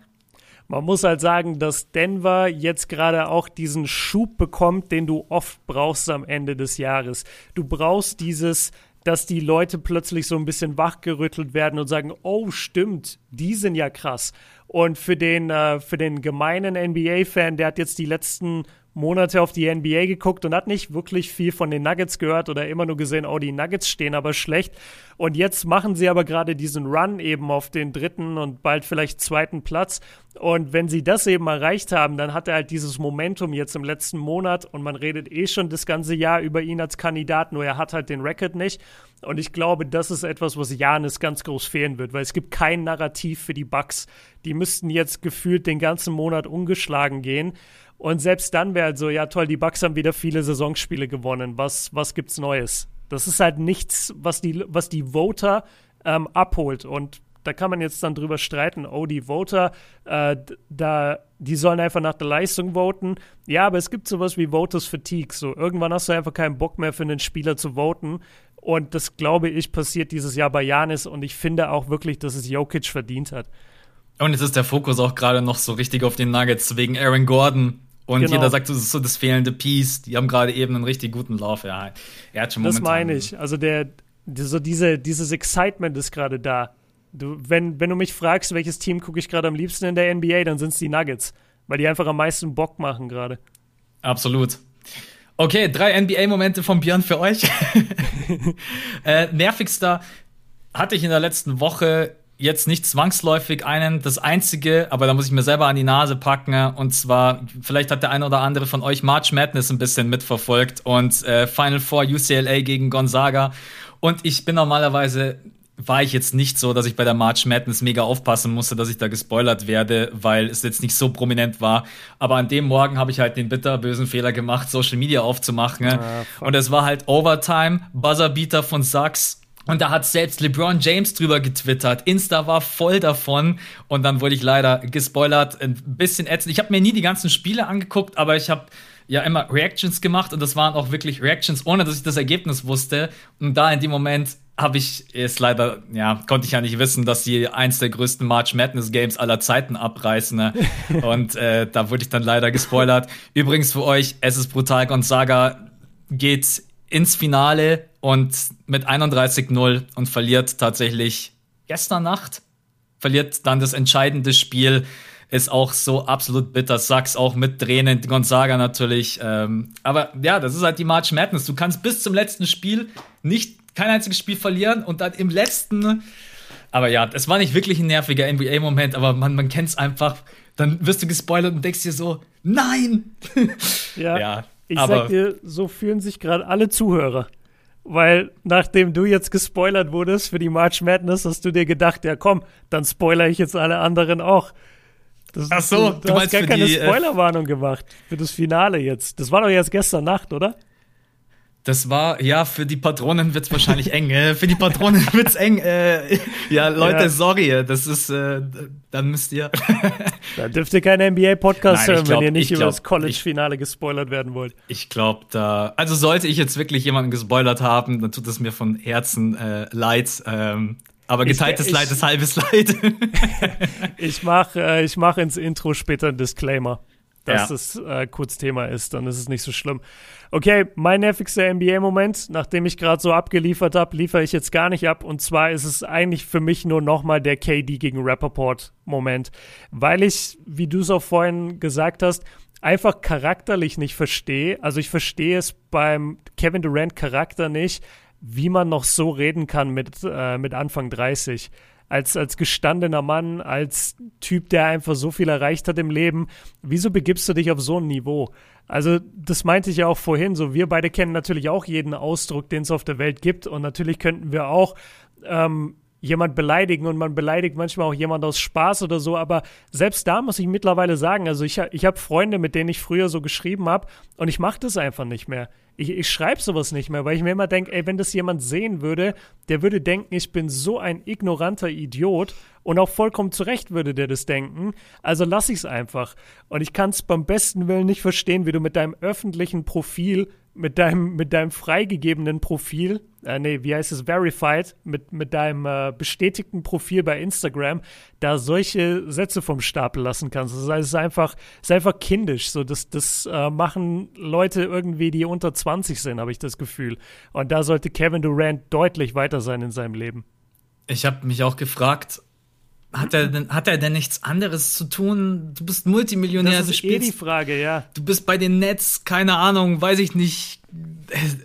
Man muss halt sagen, dass Denver jetzt gerade auch diesen Schub bekommt, den du oft brauchst am Ende des Jahres. Du brauchst dieses, dass die Leute plötzlich so ein bisschen wachgerüttelt werden und sagen, oh stimmt, die sind ja krass. Und für den, äh, für den gemeinen NBA-Fan, der hat jetzt die letzten Monate auf die NBA geguckt und hat nicht wirklich viel von den Nuggets gehört oder immer nur gesehen, oh, die Nuggets stehen aber schlecht. Und jetzt machen sie aber gerade diesen Run eben auf den dritten und bald vielleicht zweiten Platz. Und wenn sie das eben erreicht haben, dann hat er halt dieses Momentum jetzt im letzten Monat und man redet eh schon das ganze Jahr über ihn als Kandidat, nur er hat halt den Record nicht. Und ich glaube, das ist etwas, was Janis ganz groß fehlen wird, weil es gibt kein Narrativ für die Bucks. Die müssten jetzt gefühlt den ganzen Monat ungeschlagen gehen. Und selbst dann wäre halt so, ja toll, die Bucks haben wieder viele Saisonspiele gewonnen. Was, was gibt's Neues? Das ist halt nichts, was die, was die Voter ähm, abholt. Und da kann man jetzt dann drüber streiten, oh, die Voter, äh, da, die sollen einfach nach der Leistung voten. Ja, aber es gibt sowas wie Voters Fatigue. So, irgendwann hast du einfach keinen Bock mehr für einen Spieler zu voten. Und das, glaube ich, passiert dieses Jahr bei Janis. Und ich finde auch wirklich, dass es Jokic verdient hat. Und jetzt ist der Fokus auch gerade noch so richtig auf den Nuggets wegen Aaron Gordon. Und genau. jeder sagt, das ist so das fehlende Piece. Die haben gerade eben einen richtig guten Lauf. Ja, er hat schon Das meine ich. Also der, so diese, dieses Excitement ist gerade da. Du, wenn, wenn du mich fragst, welches Team gucke ich gerade am liebsten in der NBA, dann sind es die Nuggets. Weil die einfach am meisten Bock machen gerade. Absolut. Okay, drei NBA-Momente von Björn für euch. äh, nervigster hatte ich in der letzten Woche jetzt nicht zwangsläufig einen, das einzige, aber da muss ich mir selber an die Nase packen. Und zwar, vielleicht hat der eine oder andere von euch March Madness ein bisschen mitverfolgt und äh, Final Four UCLA gegen Gonzaga. Und ich bin normalerweise war ich jetzt nicht so, dass ich bei der March Madness mega aufpassen musste, dass ich da gespoilert werde, weil es jetzt nicht so prominent war. Aber an dem Morgen habe ich halt den bitterbösen Fehler gemacht, Social Media aufzumachen. Ah, und es war halt Overtime, Buzzerbeater von Sachs und da hat selbst LeBron James drüber getwittert. Insta war voll davon. Und dann wurde ich leider gespoilert. Ein bisschen ätzend. Ich habe mir nie die ganzen Spiele angeguckt, aber ich habe ja immer Reactions gemacht. Und das waren auch wirklich Reactions, ohne dass ich das Ergebnis wusste. Und da in dem Moment habe ich es leider, ja, konnte ich ja nicht wissen, dass sie eins der größten March Madness Games aller Zeiten abreißen. Ne? Und äh, da wurde ich dann leider gespoilert. Übrigens für euch, es ist brutal. Gonzaga geht ins Finale und mit 31-0 und verliert tatsächlich gestern Nacht, verliert dann das entscheidende Spiel. Ist auch so absolut bitter. Sachs auch mit Tränen, Gonzaga natürlich. Ähm, aber ja, das ist halt die March Madness. Du kannst bis zum letzten Spiel nicht kein einziges Spiel verlieren und dann im letzten. Aber ja, es war nicht wirklich ein nerviger NBA-Moment, aber man, man kennt es einfach. Dann wirst du gespoilert und denkst dir so, nein! Ja. ja ich sag dir, so fühlen sich gerade alle Zuhörer. Weil nachdem du jetzt gespoilert wurdest für die March Madness, hast du dir gedacht, ja komm, dann spoiler ich jetzt alle anderen auch. Das, Ach so, du, du, du hast gar keine äh, Spoilerwarnung gemacht für das Finale jetzt. Das war doch jetzt gestern Nacht, oder? Das war, ja, für die Patronen wird's wahrscheinlich eng. Äh, für die Patronen wird's eng. Äh, ja, Leute, Ja. sorry, das ist, äh, dann müsst ihr. Da dürft ihr keinen NBA-Podcast ich hören, glaub- wenn ihr nicht ich über glaub- das College-Finale gespoilert werden wollt. Ich glaube, da. Also sollte ich jetzt wirklich jemanden gespoilert haben, dann tut es mir von Herzen äh, leid. Ähm, aber Ich- geteiltes ich- Leid ist halbes Leid. Ich mache äh, ich mach ins Intro später ein Disclaimer, dass Ja. das äh, kurz Thema ist, dann ist es nicht so schlimm. Okay, mein nervigster NBA-Moment, nachdem ich gerade so abgeliefert habe, liefere ich jetzt gar nicht ab. Und zwar ist es eigentlich für mich nur nochmal der KD gegen Rappaport-Moment. Weil ich, wie du es auch vorhin gesagt hast, einfach charakterlich nicht verstehe. Also ich verstehe es beim Kevin Durant Charakter nicht, wie man noch so reden kann mit, äh, mit Anfang 30 als, als gestandener Mann, als Typ, der einfach so viel erreicht hat im Leben, wieso begibst du dich auf so ein Niveau? Also, das meinte ich ja auch vorhin, so wir beide kennen natürlich auch jeden Ausdruck, den es auf der Welt gibt und natürlich könnten wir auch ähm, jemand beleidigen und man beleidigt manchmal auch jemand aus Spaß oder so, aber selbst da muss ich mittlerweile sagen, also ich, ich habe Freunde, mit denen ich früher so geschrieben habe und ich mache das einfach nicht mehr. Ich, ich schreibe sowas nicht mehr, weil ich mir immer denke, ey, wenn das jemand sehen würde, der würde denken, ich bin so ein ignoranter Idiot und auch vollkommen zurecht würde der das denken. Also lass ich es einfach. Und ich kann es beim besten Willen nicht verstehen, wie du mit deinem öffentlichen Profil mit deinem, mit deinem freigegebenen Profil, äh, nee, wie heißt es, verified, mit, mit deinem äh, bestätigten Profil bei Instagram, da solche Sätze vom Stapel lassen kannst. Das heißt, es ist einfach, es ist einfach kindisch. So, das, das äh, machen Leute irgendwie, die unter 20 sind, habe ich das Gefühl. Und da sollte Kevin Durant deutlich weiter sein in seinem Leben. Ich habe mich auch gefragt, hat er, denn, hat er denn nichts anderes zu tun? Du bist Multimillionär, Das du ist eh die spielst, Frage, ja. du bist bei den Nets, keine Ahnung, weiß ich nicht.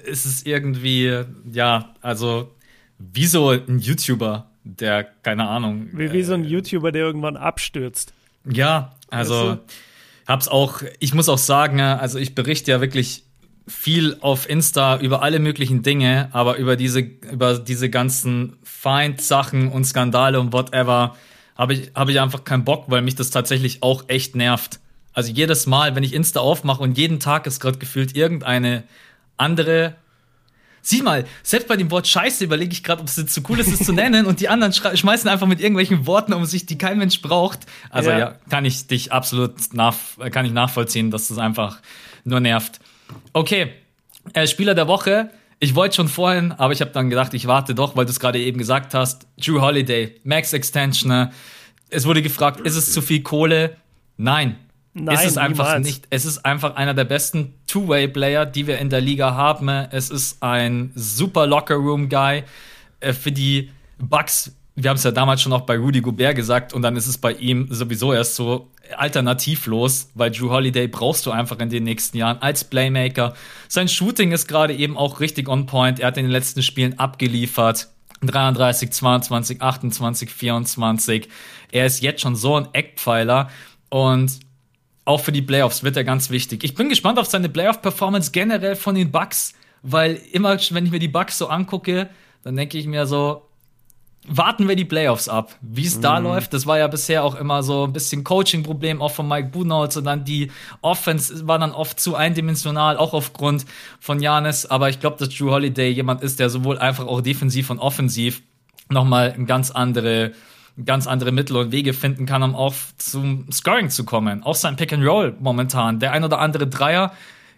Es ist irgendwie, ja, also wie so ein YouTuber, der, keine Ahnung. Wie, wie so ein YouTuber, der irgendwann abstürzt. Ja, also Weißt du? hab's auch, ich muss auch sagen, also ich berichte ja wirklich viel auf Insta über alle möglichen Dinge, aber über diese, über diese ganzen Feind-Sachen und Skandale und whatever habe ich, habe ich einfach keinen Bock, weil mich das tatsächlich auch echt nervt. Also jedes Mal, wenn ich Insta aufmache und jeden Tag ist gerade gefühlt irgendeine andere Sieh mal, selbst bei dem Wort Scheiße überlege ich gerade, ob es jetzt zu cool ist, es zu nennen und die anderen schmeißen einfach mit irgendwelchen Worten um sich, die kein Mensch braucht. Also Ja. ja, kann ich dich absolut nach, kann ich nachvollziehen, dass das einfach nur nervt. Okay, äh, Spieler der Woche. Ich wollte schon vorhin, aber ich habe dann gedacht, ich warte doch, weil du es gerade eben gesagt hast. Drew Holiday, Max Extension. äh, Es wurde gefragt, ist es zu viel Kohle? Nein. Nein, ist es einfach niemals. nicht. Es ist einfach einer der besten Two-Way-Player, die wir in der Liga haben. Es ist ein super Locker-Room-Guy. Äh, Für die Bucks, wir haben es ja damals schon auch bei Rudy Gobert gesagt und dann ist es bei ihm sowieso erst so alternativlos, weil Drew Holiday brauchst du einfach in den nächsten Jahren als Playmaker. Sein Shooting ist gerade eben auch richtig on point. Er hat in den letzten Spielen abgeliefert. 33, 22, 28, 24. Er ist jetzt schon so ein Eckpfeiler und auch für die Playoffs wird er ganz wichtig. Ich bin gespannt auf seine Playoff-Performance generell von den Bucks, weil immer, wenn ich mir die Bucks so angucke, dann denke ich mir so, warten wir die Playoffs ab. Wie es da läuft, das war ja bisher auch immer so ein bisschen Coaching-Problem, auch von Mike Budenholzer. Und dann die Offense war dann oft zu eindimensional, auch aufgrund von Janis. Aber ich glaube, dass Drew Holiday jemand ist, der sowohl einfach auch defensiv und offensiv nochmal ein ganz andere ganz andere Mittel und Wege finden kann, um auch zum Scoring zu kommen. Auch sein Pick and Roll momentan. Der ein oder andere Dreier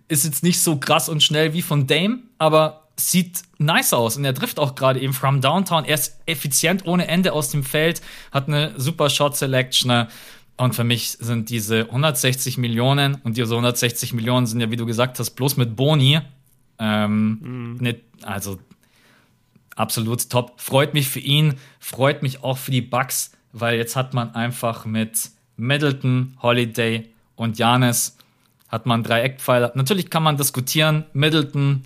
ist jetzt nicht so krass und schnell wie von Dame, aber sieht nice aus und er trifft auch gerade eben from Downtown. Er ist effizient ohne Ende aus dem Feld, hat eine super Shot Selection. Und für mich sind diese 160 Millionen und diese 160 Millionen sind ja, wie du gesagt hast, bloß mit Boni. Ähm, ne, also absolut top. Freut mich für ihn, freut mich auch für die Bucks, weil jetzt hat man einfach mit Middleton, Holiday und Janis hat man drei Eckpfeiler. Natürlich kann man diskutieren, Middleton.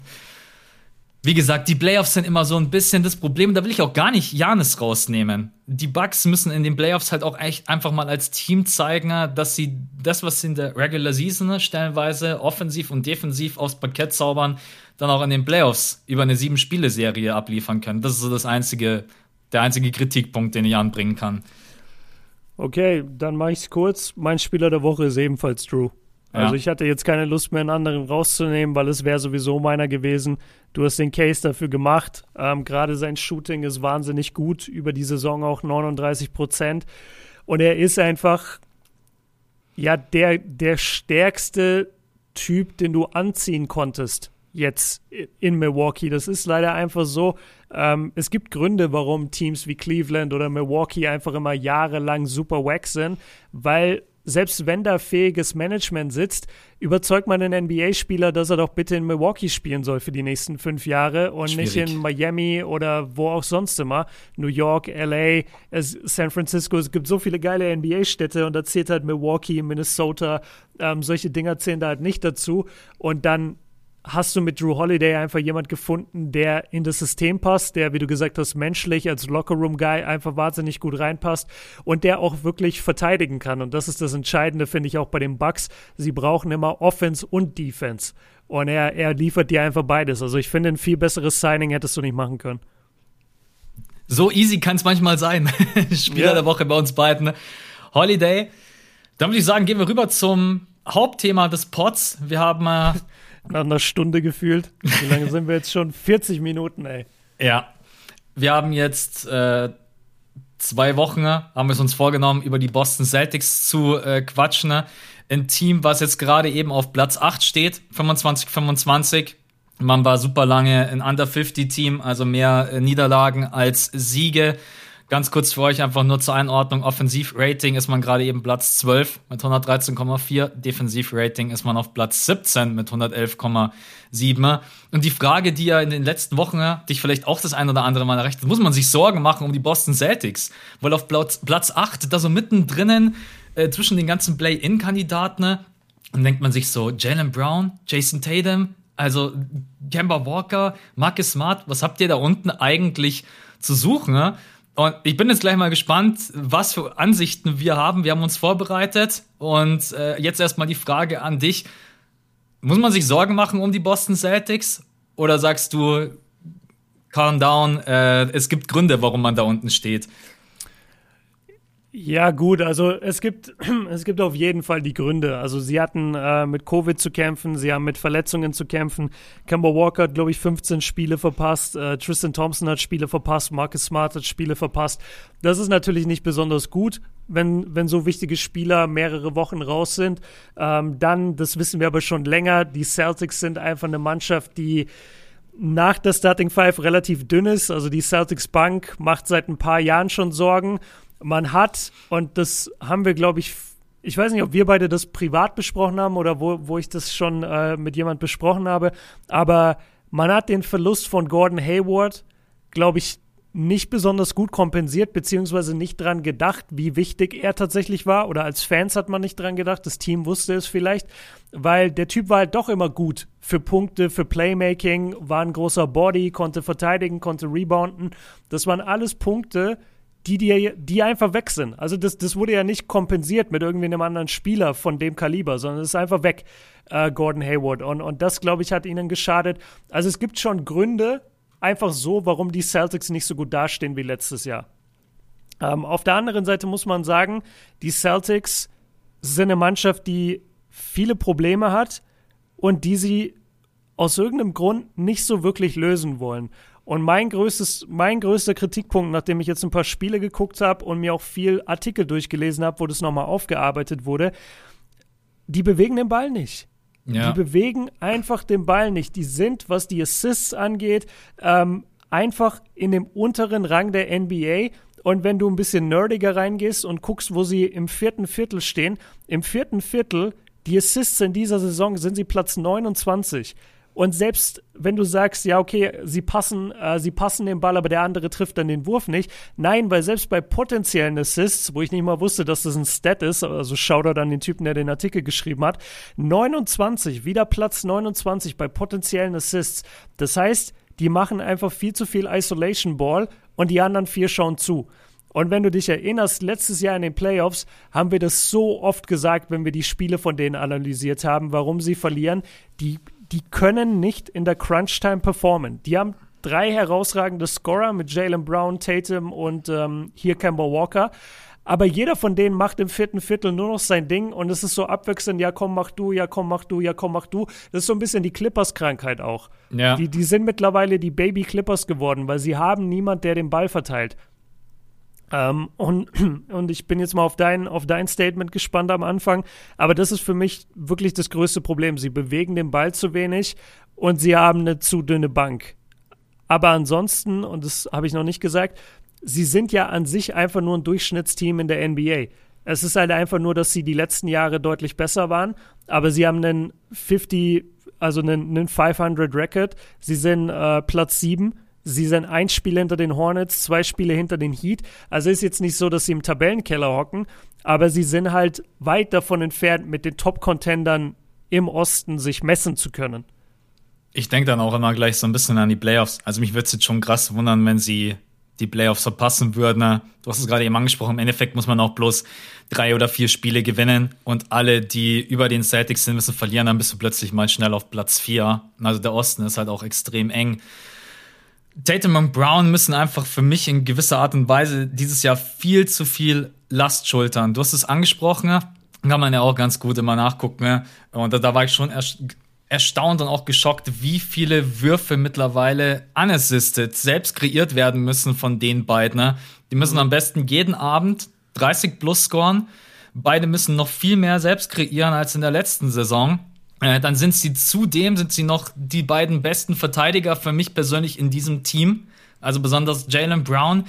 Wie gesagt, die Playoffs sind immer so ein bisschen das Problem. Da will ich auch gar nicht Janis rausnehmen. Die Bucks müssen in den Playoffs halt auch echt einfach mal als Team zeigen, dass sie das, was sie in der Regular Season stellenweise offensiv und defensiv aufs Parkett zaubern, dann auch in den Playoffs über eine Sieben-Spiele-Serie abliefern können. Das ist so das einzige, der einzige Kritikpunkt, den ich anbringen kann. Okay, dann mache ich es kurz. Mein Spieler der Woche ist ebenfalls Drew. Also ich hatte jetzt keine Lust mehr, einen anderen rauszunehmen, weil es wäre sowieso meiner gewesen. Du hast den Case dafür gemacht. Ähm, Gerade sein Shooting ist wahnsinnig gut, über die Saison auch 39 Prozent. Und er ist einfach, ja, der, der stärkste Typ, den du anziehen konntest jetzt in Milwaukee. Das ist leider einfach so. Ähm, es gibt Gründe, warum Teams wie Cleveland oder Milwaukee einfach immer jahrelang super wack sind, weil selbst wenn da fähiges Management sitzt, überzeugt man einen NBA-Spieler, dass er doch bitte in Milwaukee spielen soll für die nächsten fünf Jahre und Schwierig. nicht in Miami oder wo auch sonst immer. New York, LA, San Francisco. Es gibt so viele geile NBA-Städte und da zählt halt Milwaukee, Minnesota. Ähm, solche Dinger zählen da halt nicht dazu. Und dann hast du mit Drew Holiday einfach jemand gefunden, der in das System passt, der, wie du gesagt hast, menschlich als Lockerroom-Guy einfach wahnsinnig gut reinpasst und der auch wirklich verteidigen kann. Und das ist das Entscheidende, finde ich, auch bei den Bucks. Sie brauchen immer Offense und Defense. Und er, er liefert dir einfach beides. Also ich finde, ein viel besseres Signing hättest du nicht machen können. So easy kann es manchmal sein. Spieler ja. der Woche bei uns beiden. Holiday. Dann würde ich sagen, gehen wir rüber zum Hauptthema des Pods. Wir haben äh, nach einer Stunde gefühlt. Wie lange sind wir jetzt schon? 40 Minuten, ey. Ja. Wir haben jetzt äh, zwei Wochen, haben wir es uns vorgenommen, über die Boston Celtics zu äh, quatschen. Ein Team, was jetzt gerade eben auf Platz 8 steht, 25-25. Man war super lange ein Under-50-Team, also mehr äh, Niederlagen als Siege. Ganz kurz für euch einfach nur zur Einordnung. Offensivrating ist man gerade eben Platz 12 mit 113,4. Defensivrating ist man auf Platz 17 mit 111,7. Und die Frage, die ja in den letzten Wochen dich vielleicht auch das ein oder andere Mal erreicht, muss man sich Sorgen machen um die Boston Celtics. Weil auf Platz, Platz 8, da so mittendrin äh, zwischen den ganzen Play-In-Kandidaten, dann denkt man sich so, Jalen Brown, Jason Tatum, also Kemba Walker, Marcus Smart, was habt ihr da unten eigentlich zu suchen? Und ich bin jetzt gleich mal gespannt, was für Ansichten wir haben. Wir haben uns vorbereitet und äh, jetzt erstmal die Frage an dich. Muss man sich Sorgen machen um die Boston Celtics? Oder sagst du, calm down, äh, es gibt Gründe, warum man da unten steht? Ja, gut, also es gibt, es gibt auf jeden Fall die Gründe. Also sie hatten äh, mit Covid zu kämpfen, sie haben mit Verletzungen zu kämpfen. Kemba Walker hat, glaube ich, 15 Spiele verpasst, äh, Tristan Thompson hat Spiele verpasst, Marcus Smart hat Spiele verpasst. Das ist natürlich nicht besonders gut, wenn, wenn so wichtige Spieler mehrere Wochen raus sind. Ähm, dann, das wissen wir aber schon länger, die Celtics sind einfach eine Mannschaft, die nach der Starting Five relativ dünn ist. Also die Celtics Bank macht seit ein paar Jahren schon Sorgen man hat, und das haben wir, glaube ich, ich weiß nicht, ob wir beide das privat besprochen haben oder wo, wo ich das schon äh, mit jemand besprochen habe, aber man hat den Verlust von Gordon Hayward, glaube ich, nicht besonders gut kompensiert, beziehungsweise nicht dran gedacht, wie wichtig er tatsächlich war. Oder als Fans hat man nicht dran gedacht, das Team wusste es vielleicht, weil der Typ war halt doch immer gut für Punkte, für Playmaking, war ein großer Body, konnte verteidigen, konnte rebounden. Das waren alles Punkte, die, die, die einfach weg sind. Also das, das wurde ja nicht kompensiert mit irgendwie einem anderen Spieler von dem Kaliber, sondern es ist einfach weg, äh, Gordon Hayward. Und, und das, glaube ich, hat ihnen geschadet. Also es gibt schon Gründe, einfach so, warum die Celtics nicht so gut dastehen wie letztes Jahr. Ähm, auf der anderen Seite muss man sagen, die Celtics sind eine Mannschaft, die viele Probleme hat und die sie aus irgendeinem Grund nicht so wirklich lösen wollen. Und mein, größtes, mein größter Kritikpunkt, nachdem ich jetzt ein paar Spiele geguckt habe und mir auch viel Artikel durchgelesen habe, wo das nochmal aufgearbeitet wurde, die bewegen den Ball nicht. Ja. Die bewegen einfach den Ball nicht. Die sind, was die Assists angeht, ähm, einfach in dem unteren Rang der NBA. Und wenn du ein bisschen nerdiger reingehst und guckst, wo sie im vierten Viertel stehen, im vierten Viertel, die Assists in dieser Saison sind sie Platz 29. Und selbst wenn du sagst, ja, okay, sie passen, äh, sie passen den Ball, aber der andere trifft dann den Wurf nicht. Nein, weil selbst bei potenziellen Assists, wo ich nicht mal wusste, dass das ein Stat ist, also Shoutout an den Typen, der den Artikel geschrieben hat, 29, wieder Platz 29 bei potenziellen Assists. Das heißt, die machen einfach viel zu viel Isolation Ball und die anderen vier schauen zu. Und wenn du dich erinnerst, letztes Jahr in den Playoffs haben wir das so oft gesagt, wenn wir die Spiele von denen analysiert haben, warum sie verlieren. Die die können nicht in der Crunch-Time performen. Die haben drei herausragende Scorer mit Jalen Brown, Tatum und ähm, hier Kemba Walker. aber jeder von denen macht im vierten Viertel nur noch sein Ding und es ist so abwechselnd, ja komm, mach du, ja komm, mach du, ja komm, mach du. Das ist so ein bisschen die Clippers-Krankheit auch. Ja. Die, die sind mittlerweile die Baby-Clippers geworden, weil sie haben niemand, der den Ball verteilt. Ähm, und, und ich bin jetzt mal auf dein, auf dein Statement gespannt am Anfang, aber das ist für mich wirklich das größte Problem. Sie bewegen den Ball zu wenig und sie haben eine zu dünne Bank. Aber ansonsten, und das habe ich noch nicht gesagt, sie sind ja an sich einfach nur ein Durchschnittsteam in der NBA. Es ist halt einfach nur, dass sie die letzten Jahre deutlich besser waren, aber sie haben einen 50, also einen, einen 500 Record. Sie sind äh, Platz 7. Sie sind ein Spiel hinter den Hornets, zwei Spiele hinter den Heat. Also ist jetzt nicht so, dass sie im Tabellenkeller hocken, aber sie sind halt weit davon entfernt, mit den Top-Contendern im Osten sich messen zu können. Ich denke dann auch immer gleich so ein bisschen an die Playoffs. Also mich würde es jetzt schon krass wundern, wenn sie die Playoffs verpassen würden. Du hast es gerade eben angesprochen, im Endeffekt muss man auch bloß drei oder vier Spiele gewinnen und alle, die über den Celtics sind, müssen verlieren, dann bist du plötzlich mal schnell auf Platz vier. Also der Osten ist halt auch extrem eng. Tatum und Brown müssen einfach für mich in gewisser Art und Weise dieses Jahr viel zu viel Last schultern. Du hast es angesprochen, kann man ja auch ganz gut immer nachgucken. Und da, da war ich schon erst erstaunt und auch geschockt, wie viele Würfe mittlerweile unassisted selbst kreiert werden müssen von den beiden. Ne? Die müssen am besten jeden Abend 30 plus scoren. Beide müssen noch viel mehr selbst kreieren als in der letzten Saison. Äh, dann sind sie zudem, sind sie noch die beiden besten Verteidiger für mich persönlich in diesem Team. Also besonders Jalen Brown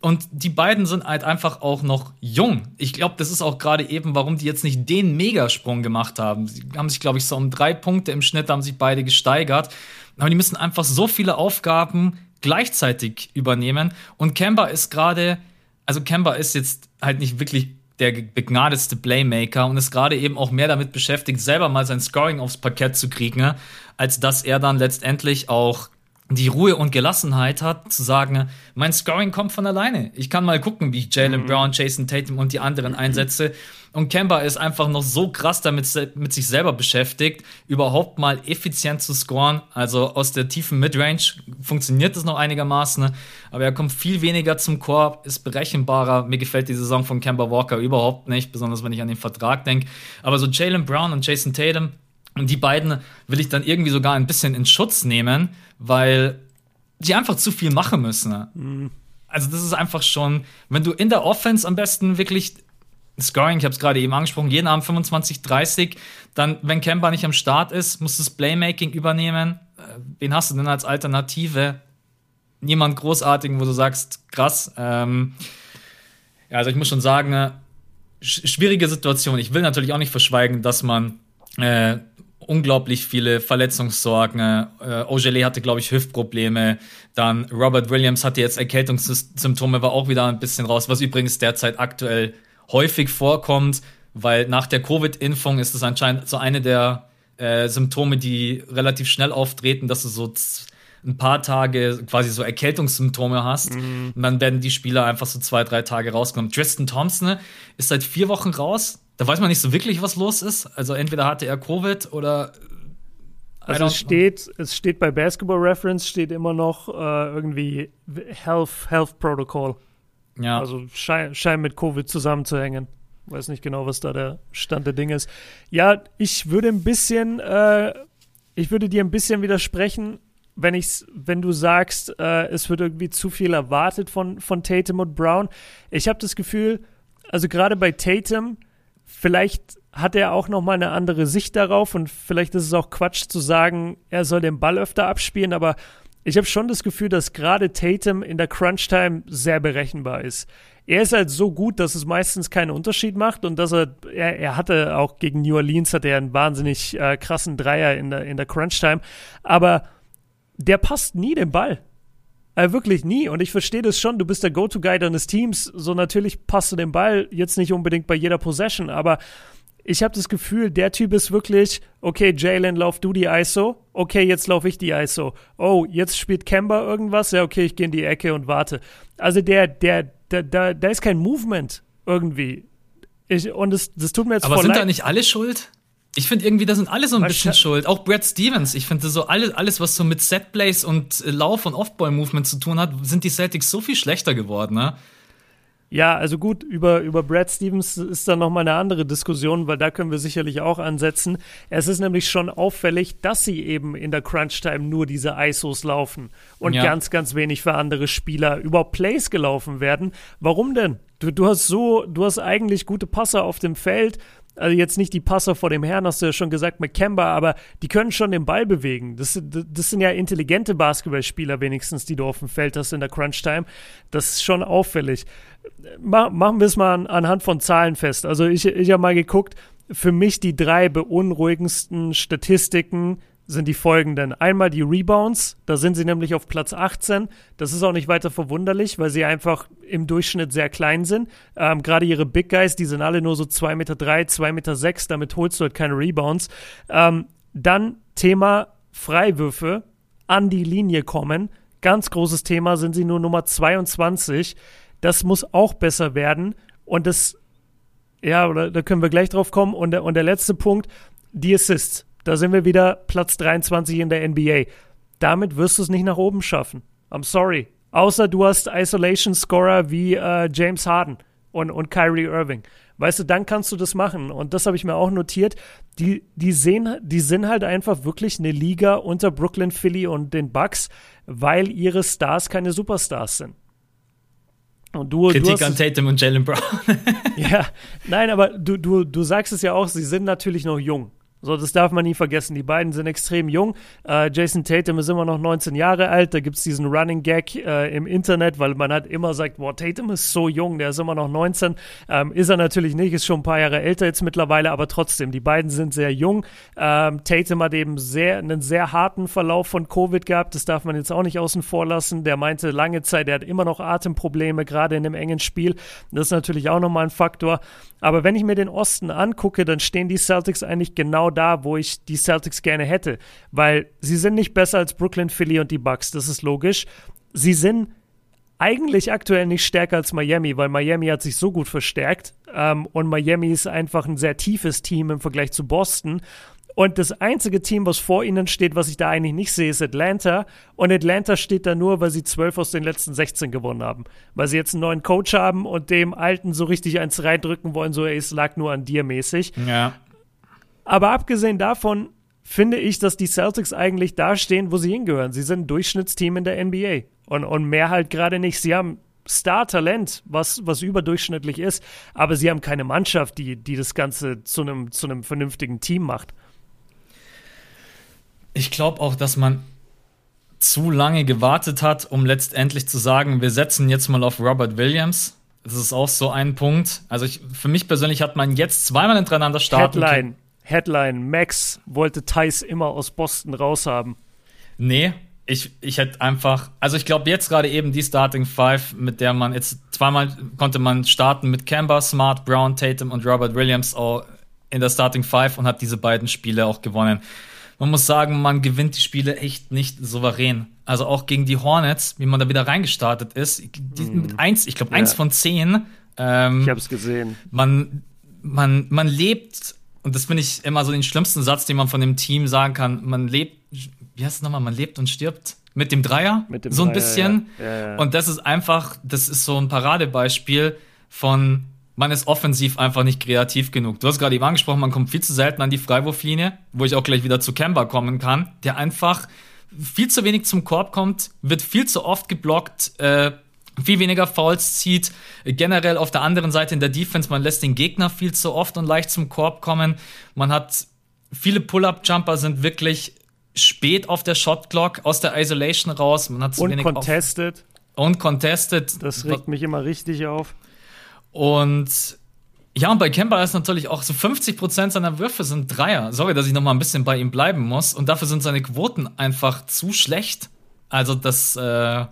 und die beiden sind halt einfach auch noch jung. Ich glaube, das ist auch gerade eben, warum die jetzt nicht den Megasprung gemacht haben. Sie haben sich, glaube ich, so um drei Punkte im Schnitt haben sich beide gesteigert. Aber die müssen einfach so viele Aufgaben gleichzeitig übernehmen. Und Kemba ist gerade, also Kemba ist jetzt halt nicht wirklich der begnadetste Playmaker und ist gerade eben auch mehr damit beschäftigt, selber mal sein Scoring aufs Parkett zu kriegen, als dass er dann letztendlich auch die Ruhe und Gelassenheit hat, zu sagen, mein Scoring kommt von alleine. Ich kann mal gucken, wie ich Jalen mhm. Brown, Jason Tatum und die anderen einsetze. Und Kemba ist einfach noch so krass damit mit sich selber beschäftigt, überhaupt mal effizient zu scoren. Also aus der tiefen Midrange funktioniert das noch einigermaßen, aber er kommt viel weniger zum Korb, ist berechenbarer. Mir gefällt die Saison von Kemba Walker überhaupt nicht, besonders wenn ich an den Vertrag denke. Aber so Jalen Brown und Jason Tatum, und die beiden will ich dann irgendwie sogar ein bisschen in Schutz nehmen, weil die einfach zu viel machen müssen. Mhm. Also das ist einfach schon, wenn du in der Offense am besten wirklich Scoring, ich habe es gerade eben angesprochen, jeden Abend 25, 30, dann, wenn Kemba nicht am Start ist, musst du das Playmaking übernehmen. Äh, wen hast du denn als Alternative? Niemand großartigen, wo du sagst, krass. Ähm, ja, also ich muss schon sagen, äh, schwierige Situation. Ich will natürlich auch nicht verschweigen, dass man äh, unglaublich viele Verletzungssorgen. Äh, Ogele hatte, glaube ich, Hüftprobleme. Dann Robert Williams hatte jetzt Erkältungssymptome, war auch wieder ein bisschen raus, was übrigens derzeit aktuell häufig vorkommt, weil nach der Covid-Impfung ist es anscheinend so eine der äh, Symptome, die relativ schnell auftreten, dass du so ein paar Tage quasi so Erkältungssymptome hast. Mhm. Und dann werden die Spieler einfach so zwei, drei Tage rausgenommen. Tristan Thompson ist seit vier Wochen raus da weiß man nicht so wirklich, was los ist. Also entweder hatte er Covid oder also es steht, es steht bei Basketball Reference steht immer noch äh, irgendwie Health, Health Protocol. Ja. Also scheint schein mit Covid zusammenzuhängen. Weiß nicht genau, was da der Stand der Dinge ist. Ja, ich würde ein bisschen, äh, ich würde dir ein bisschen widersprechen, wenn ich's, wenn du sagst, äh, es wird irgendwie zu viel erwartet von, von Tatum und Brown. Ich habe das Gefühl, also gerade bei Tatum, vielleicht hat er auch noch mal eine andere Sicht darauf und vielleicht ist es auch Quatsch zu sagen, er soll den Ball öfter abspielen, aber ich habe schon das Gefühl, dass gerade Tatum in der Crunch-Time sehr berechenbar ist. Er ist halt so gut, dass es meistens keinen Unterschied macht und dass er, er, er hatte auch gegen New Orleans hat er einen wahnsinnig äh, krassen Dreier in der, in der Crunch-Time, aber der passt nie den Ball. Äh, wirklich nie. Und ich verstehe das schon. Du bist der Go-To-Guy deines Teams. So natürlich passt du den Ball jetzt nicht unbedingt bei jeder Possession, aber ich habe das Gefühl, der Typ ist wirklich, okay, Jalen, lauf du die ISO. Okay, jetzt laufe ich die ISO. Oh, jetzt spielt Kemba irgendwas. Ja, okay, ich gehe in die Ecke und warte. Also der, der, der, da, da ist kein Movement irgendwie. Ich, und das, das tut mir jetzt Aber sind leid. da nicht alle schuld? Ich finde irgendwie, da sind alle so ein bisschen schuld. Auch Brad Stevens. Ich finde so alles, alles, was so mit Setplays und äh, Lauf- und Off-Ball-Movement zu tun hat, sind die Celtics so viel schlechter geworden, ne? Ja, also gut, über, über Brad Stevens ist dann nochmal eine andere Diskussion, weil da können wir sicherlich auch ansetzen. Es ist nämlich schon auffällig, dass sie eben in der Crunch-Time nur diese ISOs laufen und ja. ganz, ganz wenig für andere Spieler überhaupt Plays gelaufen werden. Warum denn? Du, du hast so, du hast eigentlich gute Passer auf dem Feld also jetzt nicht die Passer vor dem Herrn, hast du ja schon gesagt, McKemba, aber die können schon den Ball bewegen. Das, das sind ja intelligente Basketballspieler wenigstens, die du auf dem Feld hast in der Crunch-Time. Das ist schon auffällig. machen wir es mal an, anhand von Zahlen fest. Also ich, ich habe mal geguckt, für mich die drei beunruhigendsten Statistiken sind die folgenden. Einmal die Rebounds, da sind sie nämlich auf Platz 18. Das ist auch nicht weiter verwunderlich, weil sie einfach im Durchschnitt sehr klein sind. Ähm, Gerade ihre Big Guys, die sind alle nur so 2,3 Meter, 2,6 Meter, sechs, damit holst du halt keine Rebounds. Ähm, dann Thema Freiwürfe, an die Linie kommen. Ganz großes Thema, sind sie nur Nummer 22. Das muss auch besser werden. Und das, ja, da können wir gleich drauf kommen. Und der, und der letzte Punkt, die Assists da sind wir wieder Platz 23 in der NBA. Damit wirst du es nicht nach oben schaffen. I'm sorry. Außer du hast Isolation-Scorer wie äh, James Harden und, und Kyrie Irving. Weißt du, dann kannst du das machen. Und das habe ich mir auch notiert. Die, die, sehen, die sind halt einfach wirklich eine Liga unter Brooklyn, Philly und den Bucks, weil ihre Stars keine Superstars sind. Und du, Kritik du an Tatum und Jalen Brown. ja, nein, aber du, du, du sagst es ja auch, sie sind natürlich noch jung. So, das darf man nie vergessen. Die beiden sind extrem jung. Äh, Jason Tatum ist immer noch 19 Jahre alt. Da gibt es diesen Running Gag äh, im Internet, weil man hat immer sagt, boah, Tatum ist so jung, der ist immer noch 19. Ähm, ist er natürlich nicht, ist schon ein paar Jahre älter jetzt mittlerweile, aber trotzdem, die beiden sind sehr jung. Ähm, Tatum hat eben sehr, einen sehr harten Verlauf von Covid gehabt. Das darf man jetzt auch nicht außen vor lassen. Der meinte lange Zeit, er hat immer noch Atemprobleme, gerade in einem engen Spiel. Das ist natürlich auch nochmal ein Faktor. Aber wenn ich mir den Osten angucke, dann stehen die Celtics eigentlich genau da, wo ich die Celtics gerne hätte. Weil sie sind nicht besser als Brooklyn, Philly und die Bucks, das ist logisch. Sie sind eigentlich aktuell nicht stärker als Miami, weil Miami hat sich so gut verstärkt ähm, und Miami ist einfach ein sehr tiefes Team im Vergleich zu Boston. Und das einzige Team, was vor ihnen steht, was ich da eigentlich nicht sehe, ist Atlanta. Und Atlanta steht da nur, weil sie zwölf aus den letzten 16 gewonnen haben. Weil sie jetzt einen neuen Coach haben und dem Alten so richtig eins reindrücken wollen, so es lag nur an dir mäßig. Ja. Aber abgesehen davon finde ich, dass die Celtics eigentlich da stehen, wo sie hingehören. Sie sind ein Durchschnittsteam in der NBA. Und, und mehr halt gerade nicht. Sie haben Star-Talent, was, was überdurchschnittlich ist, aber sie haben keine Mannschaft, die, die das Ganze zu einem, zu einem vernünftigen Team macht. Ich glaube auch, dass man zu lange gewartet hat, um letztendlich zu sagen, wir setzen jetzt mal auf Robert Williams. Das ist auch so ein Punkt. Also ich, für mich persönlich hat man jetzt zweimal hintereinander starten Headline, Headline, Max wollte Thais immer aus Boston raushaben. Nee, ich, ich hätte einfach, also ich glaube jetzt gerade eben die Starting Five, mit der man jetzt zweimal konnte man starten mit Kemba, Smart, Brown, Tatum und Robert Williams auch in der Starting Five und hat diese beiden Spiele auch gewonnen man muss sagen, man gewinnt die Spiele echt nicht souverän. Also auch gegen die Hornets, wie man da wieder reingestartet ist, mm. mit eins, ich glaube eins ja. von zehn. Ähm, ich habe es gesehen. Man, man, man lebt, und das finde ich immer so den schlimmsten Satz, den man von dem Team sagen kann. Man lebt, wie heißt es nochmal? Man lebt und stirbt mit dem Dreier, mit dem so ein Dreier, bisschen. Ja. Ja, und das ist einfach, das ist so ein Paradebeispiel von man ist offensiv einfach nicht kreativ genug. Du hast gerade eben angesprochen, man kommt viel zu selten an die Freiwurflinie, wo ich auch gleich wieder zu Kemba kommen kann, der einfach viel zu wenig zum Korb kommt, wird viel zu oft geblockt, äh, viel weniger Fouls zieht. Generell auf der anderen Seite in der Defense, man lässt den Gegner viel zu oft und leicht zum Korb kommen. Man hat viele Pull-up-Jumper sind wirklich spät auf der Shot-Clock, aus der Isolation raus. Man hat zu und wenig contested. und contested. Das regt mich immer richtig auf. Und ja, und bei Kemba ist natürlich auch so 50% seiner Würfe sind Dreier. Sorry, dass ich noch mal ein bisschen bei ihm bleiben muss. Und dafür sind seine Quoten einfach zu schlecht. Also das, äh, das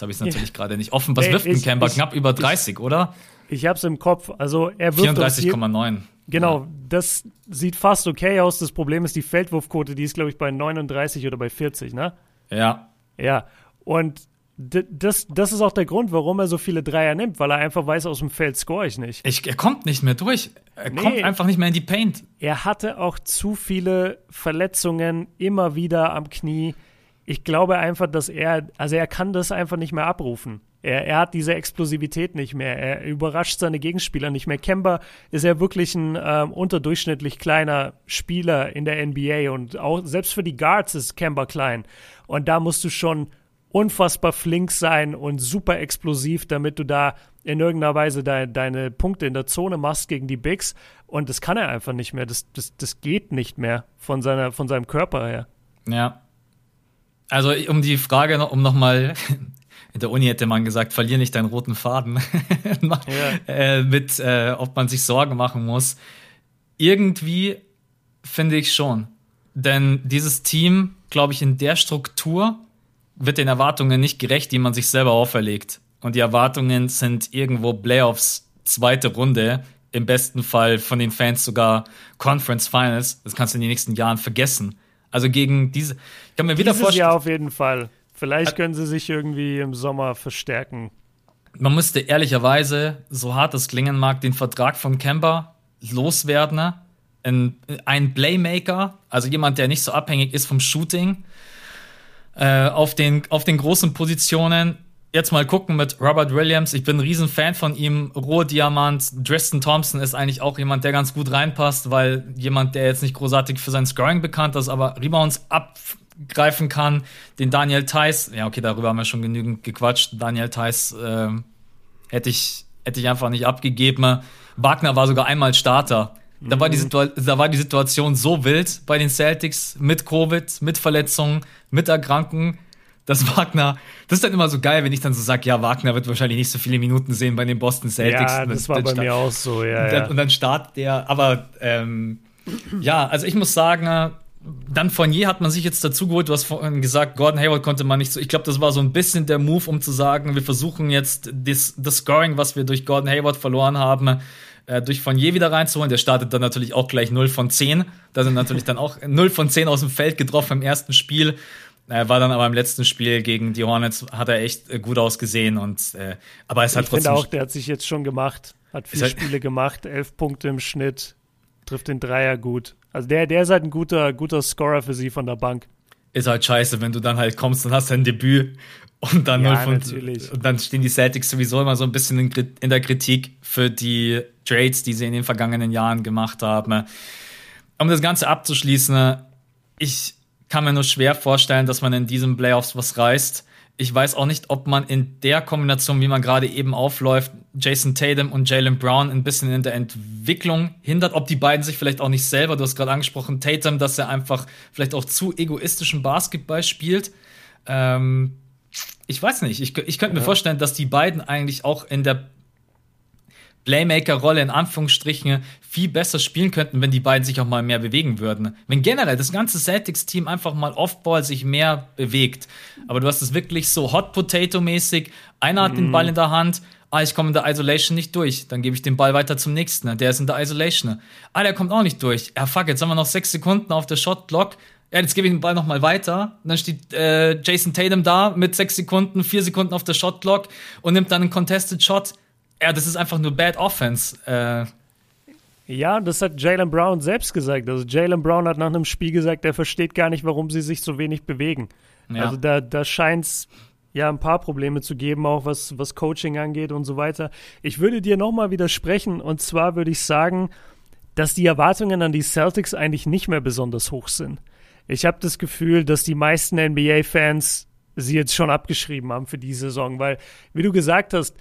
habe ich natürlich gerade nicht offen. Was wirft ein Kemba? Knapp über 30, ich, oder? Ich habe es im Kopf. Also er wirft 34,9. Genau, ja. das sieht fast okay aus. Das Problem ist die Feldwurfquote, die ist glaube ich bei 39 oder bei 40, ne? Ja. Ja. Und das, das ist auch der Grund, warum er so viele Dreier nimmt, weil er einfach weiß, aus dem Feld score ich nicht. Ich, er kommt nicht mehr durch. Er nee, kommt einfach nicht mehr in die Paint. Er hatte auch zu viele Verletzungen immer wieder am Knie. ich glaube einfach, dass er, also er kann das einfach nicht mehr abrufen. Er, er hat diese Explosivität nicht mehr. Er überrascht seine Gegenspieler nicht mehr. Kemba ist ja wirklich ein ähm, unterdurchschnittlich kleiner Spieler in der NBA und auch selbst für die Guards ist Kemba klein. Und da musst du schon unfassbar flink sein und super explosiv, damit du da in irgendeiner Weise de deine Punkte in der Zone machst gegen die Bigs. Und das kann er einfach nicht mehr. Das, das, das geht nicht mehr von, seiner, von seinem Körper her. Ja. Also um die Frage, noch, um nochmal in der Uni hätte man gesagt, verlier nicht deinen roten Faden. ja. äh, mit, äh, ob man sich Sorgen machen muss. Irgendwie finde ich schon. Denn dieses Team, glaube ich, in der Struktur wird den Erwartungen nicht gerecht, die man sich selber auferlegt. Und die Erwartungen sind irgendwo Playoffs, zweite Runde, im besten Fall von den Fans sogar Conference Finals. Das kannst du in den nächsten Jahren vergessen. Also gegen diese, ich kann mir wieder vorstellen. Ja, auf jeden Fall. Vielleicht können sie sich irgendwie im Sommer verstärken. Man müsste ehrlicherweise, so hart es klingen mag, den Vertrag von Kemba loswerden. Ein, ein Playmaker, also jemand, der nicht so abhängig ist vom Shooting, äh, auf, den, auf den großen Positionen. Jetzt mal gucken mit Robert Williams. Ich bin ein Riesenfan von ihm. Rohdiamant. Dresden Thompson ist eigentlich auch jemand, der ganz gut reinpasst, weil jemand, der jetzt nicht großartig für sein Scoring bekannt ist, aber Rebounds abgreifen kann. Den Daniel Theiss, ja, okay, darüber haben wir schon genügend gequatscht. Daniel Theiss äh, hätte ich, hätte ich einfach nicht abgegeben. Wagner war sogar einmal Starter. Da war, die mhm. da war die Situation so wild bei den Celtics mit Covid, mit Verletzungen, mit Erkrankungen, dass Wagner, das ist dann immer so geil, wenn ich dann so sage, ja, Wagner wird wahrscheinlich nicht so viele Minuten sehen bei den Boston Celtics. Ja, das war bei mir auch so, ja. Und dann, und dann startet der, aber ähm, ja, also ich muss sagen, dann von je hat man sich jetzt dazu geholt, du hast vorhin gesagt, Gordon Hayward konnte man nicht so. Ich glaube, das war so ein bisschen der Move, um zu sagen, wir versuchen jetzt das, das Scoring, was wir durch Gordon Hayward verloren haben, äh, durch Fournier wieder reinzuholen. Der startet dann natürlich auch gleich 0 von 10. Da sind natürlich dann auch 0 von 10 aus dem Feld getroffen im ersten Spiel. Er war dann aber im letzten Spiel gegen die Hornets, hat er echt äh, gut ausgesehen. Und, äh, aber es hat ich trotzdem. Ich finde auch, der hat sich jetzt schon gemacht. Hat vier halt Spiele gemacht, elf Punkte im Schnitt, trifft den Dreier gut. Also der, der ist halt ein guter, guter Scorer für sie von der Bank. Ist halt scheiße, wenn du dann halt kommst und hast dein Debüt und dann, ja, von, und dann stehen die Celtics sowieso immer so ein bisschen in, in, der Kritik für die Trades, die sie in den vergangenen Jahren gemacht haben. Um das Ganze abzuschließen, ich kann mir nur schwer vorstellen, dass man in diesen Playoffs was reißt. Ich weiß auch nicht, ob man in der Kombination, wie man gerade eben aufläuft, Jason Tatum und Jalen Brown ein bisschen in der Entwicklung hindert, ob die beiden sich vielleicht auch nicht selber, du hast gerade angesprochen, Tatum, dass er einfach vielleicht auch zu egoistischen Basketball spielt. Ähm, ich weiß nicht. Ich, ich könnte mir ja. vorstellen, dass die beiden eigentlich auch in der Playmaker-Rolle in Anführungsstrichen viel besser spielen könnten, wenn die beiden sich auch mal mehr bewegen würden. Wenn generell das ganze Celtics-Team einfach mal Off-Ball sich mehr bewegt. Aber du hast es wirklich so Hot Potato-mäßig. Einer hat mhm. den Ball in der Hand. Ah, ich komme in der Isolation nicht durch. Dann gebe ich den Ball weiter zum nächsten. Der ist in der Isolation. Ah, der kommt auch nicht durch. Ja, fuck, jetzt haben wir noch sechs Sekunden auf der Shot-Block ja, jetzt gebe ich den Ball nochmal weiter. Und dann steht äh, Jason Tatum da mit sechs Sekunden, vier Sekunden auf der Shotclock und nimmt dann einen Contested Shot. Ja, das ist einfach nur Bad Offense. Äh, ja, das hat Jalen Brown selbst gesagt. Also Jalen Brown hat nach einem Spiel gesagt, er versteht gar nicht, warum sie sich so wenig bewegen. Ja. Also da, da scheint es ja ein paar Probleme zu geben, auch was, was Coaching angeht und so weiter. Ich würde dir nochmal widersprechen und zwar würde ich sagen, dass die Erwartungen an die Celtics eigentlich nicht mehr besonders hoch sind. Ich habe das Gefühl, dass die meisten NBA-Fans sie jetzt schon abgeschrieben haben für die Saison, weil, wie du gesagt hast,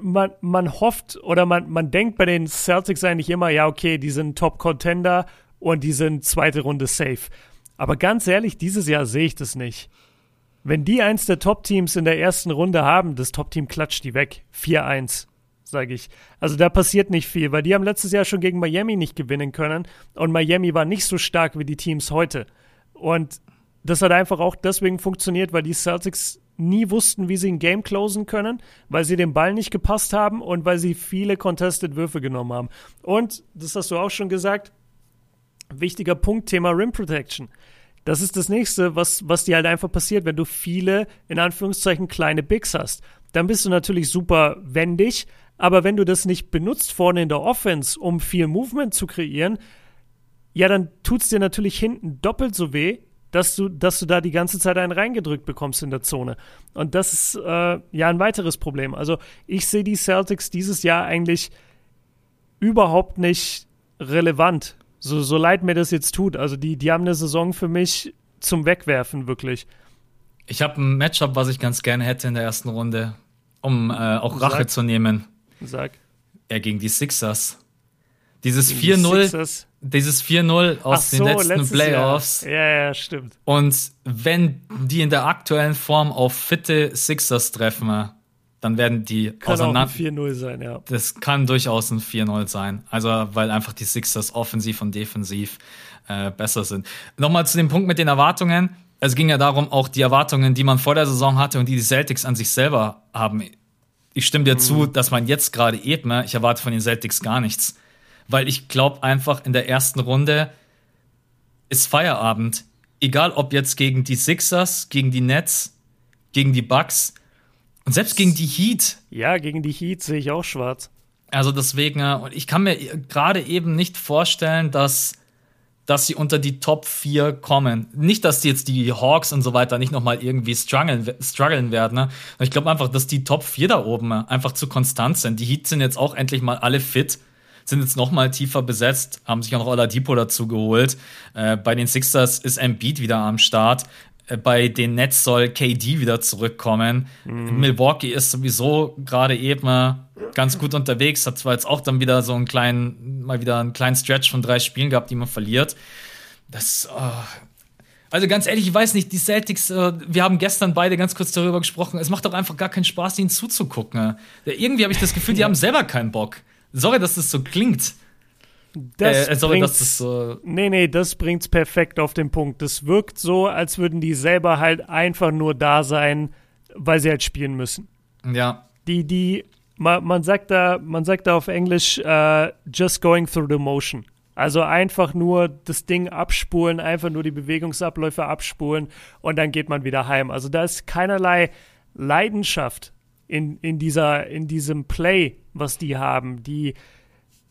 man, man hofft oder man, man denkt bei den Celtics eigentlich immer, ja, okay, die sind Top-Contender und die sind zweite Runde safe. Aber ganz ehrlich, dieses Jahr sehe ich das nicht. Wenn die eins der Top-Teams in der ersten Runde haben, das Top-Team klatscht die weg. 4-1 sage ich. Also da passiert nicht viel, weil die haben letztes Jahr schon gegen Miami nicht gewinnen können und Miami war nicht so stark wie die Teams heute. Und das hat einfach auch deswegen funktioniert, weil die Celtics nie wussten, wie sie ein Game closen können, weil sie den Ball nicht gepasst haben und weil sie viele Contested Würfe genommen haben. Und, das hast du auch schon gesagt, wichtiger Punkt, Thema Rim Protection. Das ist das nächste, was, was dir halt einfach passiert, wenn du viele, in Anführungszeichen, kleine Bigs hast. Dann bist du natürlich super wendig, aber wenn du das nicht benutzt vorne in der Offense, um viel Movement zu kreieren, ja, dann tut es dir natürlich hinten doppelt so weh, dass du, dass du da die ganze Zeit einen reingedrückt bekommst in der Zone. Und das ist äh, ja ein weiteres Problem. Also ich sehe die Celtics dieses Jahr eigentlich überhaupt nicht relevant. So, so leid mir das jetzt tut. Also die, die haben eine Saison für mich zum Wegwerfen, wirklich. Ich habe ein Matchup, was ich ganz gerne hätte in der ersten Runde, um äh, auch Rache Sag. zu nehmen. Sag. Ja, gegen die Sixers. Dieses 4-0, dieses 4-0 aus so, den letzten Playoffs. Jahr. Ja, ja, stimmt. Und wenn die in der aktuellen Form auf fitte Sixers treffen, dann werden die kann auseinander. Auch ein 4-0 sein, ja. Das kann durchaus ein 4-0 sein. Also, weil einfach die Sixers offensiv und defensiv äh, besser sind. Nochmal zu dem Punkt mit den Erwartungen. Es ging ja darum, auch die Erwartungen, die man vor der Saison hatte und die die Celtics an sich selber haben. Ich stimme dir mhm. zu, dass man jetzt gerade eben, ich erwarte von den Celtics gar nichts weil ich glaube einfach in der ersten Runde ist Feierabend. Egal ob jetzt gegen die Sixers, gegen die Nets, gegen die Bucks und selbst gegen die Heat. Ja, gegen die Heat sehe ich auch schwarz. Also deswegen, äh, und ich kann mir gerade eben nicht vorstellen, dass, dass sie unter die Top 4 kommen. Nicht, dass jetzt die Hawks und so weiter nicht nochmal irgendwie strugglen, strugglen werden. Ne? Ich glaube einfach, dass die Top 4 da oben einfach zu konstant sind. Die Heat sind jetzt auch endlich mal alle fit sind jetzt noch mal tiefer besetzt, haben sich auch noch Oladipo dazu geholt. Äh, bei den Sixers ist Embiid wieder am Start. Äh, bei den Nets soll KD wieder zurückkommen. Mhm. Milwaukee ist sowieso gerade eben ganz gut unterwegs, hat zwar jetzt auch dann wieder so einen kleinen, mal wieder einen kleinen Stretch von drei Spielen gehabt, die man verliert. Das, oh. Also ganz ehrlich, ich weiß nicht, die Celtics, äh, wir haben gestern beide ganz kurz darüber gesprochen, es macht doch einfach gar keinen Spaß, ihnen zuzugucken. Irgendwie habe ich das Gefühl, die haben selber keinen Bock. Sorry, dass das so klingt. Das äh, sorry, dass das so. Nee, nee, das bringt's perfekt auf den Punkt. Das wirkt so, als würden die selber halt einfach nur da sein, weil sie halt spielen müssen. Ja. Die, die, man, man sagt da, man sagt da auf Englisch, uh, just going through the motion. Also einfach nur das Ding abspulen, einfach nur die Bewegungsabläufe abspulen und dann geht man wieder heim. Also da ist keinerlei Leidenschaft in, in, dieser, in diesem Play, was die haben. Die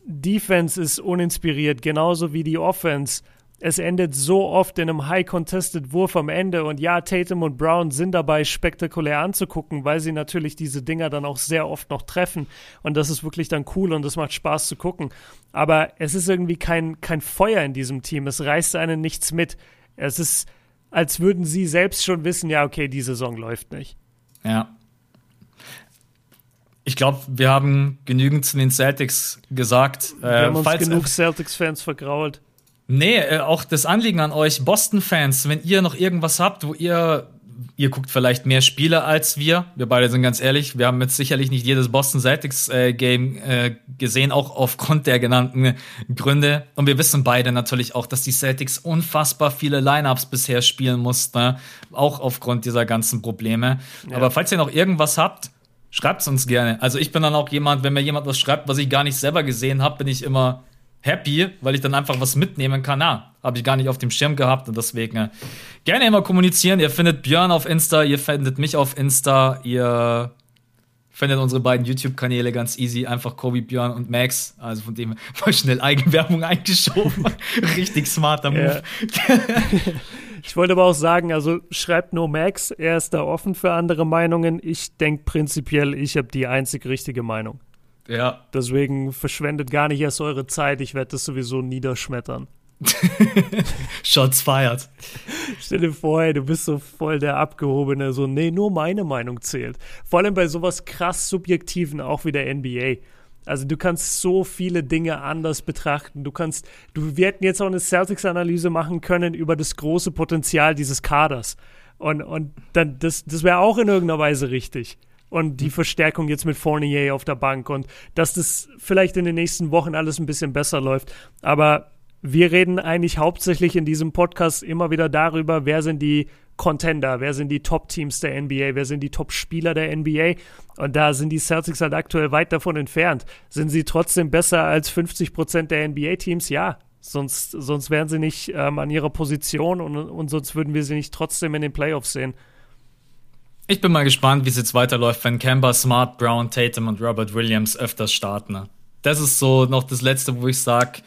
Defense ist uninspiriert, genauso wie die Offense. Es endet so oft in einem high-contested Wurf am Ende. Und ja, Tatum und Brown sind dabei spektakulär anzugucken, weil sie natürlich diese Dinger dann auch sehr oft noch treffen. Und das ist wirklich dann cool und es macht Spaß zu gucken. Aber es ist irgendwie kein, kein Feuer in diesem Team. Es reißt einen nichts mit. Es ist, als würden sie selbst schon wissen, ja, okay, die Saison läuft nicht. Ja, ich glaube, wir haben genügend zu den Celtics gesagt. Wir äh, haben uns falls, genug Celtics-Fans vergrault. Nee, äh, auch das Anliegen an euch Boston-Fans, wenn ihr noch irgendwas habt, wo ihr ihr guckt vielleicht mehr Spiele als wir. Wir beide sind ganz ehrlich, wir haben jetzt sicherlich nicht jedes Boston Celtics äh, Game äh, gesehen, auch aufgrund der genannten Gründe. Und wir wissen beide natürlich auch, dass die Celtics unfassbar viele Lineups bisher spielen mussten, ne? auch aufgrund dieser ganzen Probleme. Ja. Aber falls ihr noch irgendwas habt, Schreibt es uns gerne. Also ich bin dann auch jemand, wenn mir jemand was schreibt, was ich gar nicht selber gesehen habe, bin ich immer happy, weil ich dann einfach was mitnehmen kann. Na, habe ich gar nicht auf dem Schirm gehabt und deswegen äh, gerne immer kommunizieren. Ihr findet Björn auf Insta, ihr findet mich auf Insta, ihr findet unsere beiden YouTube-Kanäle ganz easy. Einfach Kobi, Björn und Max. Also von dem mal schnell Eigenwerbung eingeschoben. Richtig smarter Move. Ich wollte aber auch sagen, also schreibt nur Max, er ist da offen für andere Meinungen. Ich denke prinzipiell, ich habe die einzig richtige Meinung. Ja. Deswegen verschwendet gar nicht erst eure Zeit, ich werde das sowieso niederschmettern. Shots fired. Stell dir vor, ey, du bist so voll der Abgehobene, so, nee, nur meine Meinung zählt. Vor allem bei sowas krass Subjektiven, auch wie der NBA. Also du kannst so viele Dinge anders betrachten. Du kannst, du, wir hätten jetzt auch eine Celtics-Analyse machen können über das große Potenzial dieses Kaders. Und, und dann, das, das wäre auch in irgendeiner Weise richtig. Und die Verstärkung jetzt mit Fournier auf der Bank und dass das vielleicht in den nächsten Wochen alles ein bisschen besser läuft. Aber wir reden eigentlich hauptsächlich in diesem Podcast immer wieder darüber, wer sind die Contender, wer sind die Top-Teams der NBA, wer sind die Top-Spieler der NBA. Und da sind die Celtics halt aktuell weit davon entfernt. Sind sie trotzdem besser als 50 Prozent der NBA-Teams? Ja. Sonst, sonst wären sie nicht ähm, an ihrer Position und, und sonst würden wir sie nicht trotzdem in den Playoffs sehen. Ich bin mal gespannt, wie es jetzt weiterläuft, wenn Kemba, Smart, Brown, Tatum und Robert Williams öfters starten. Das ist so noch das Letzte, wo ich sage,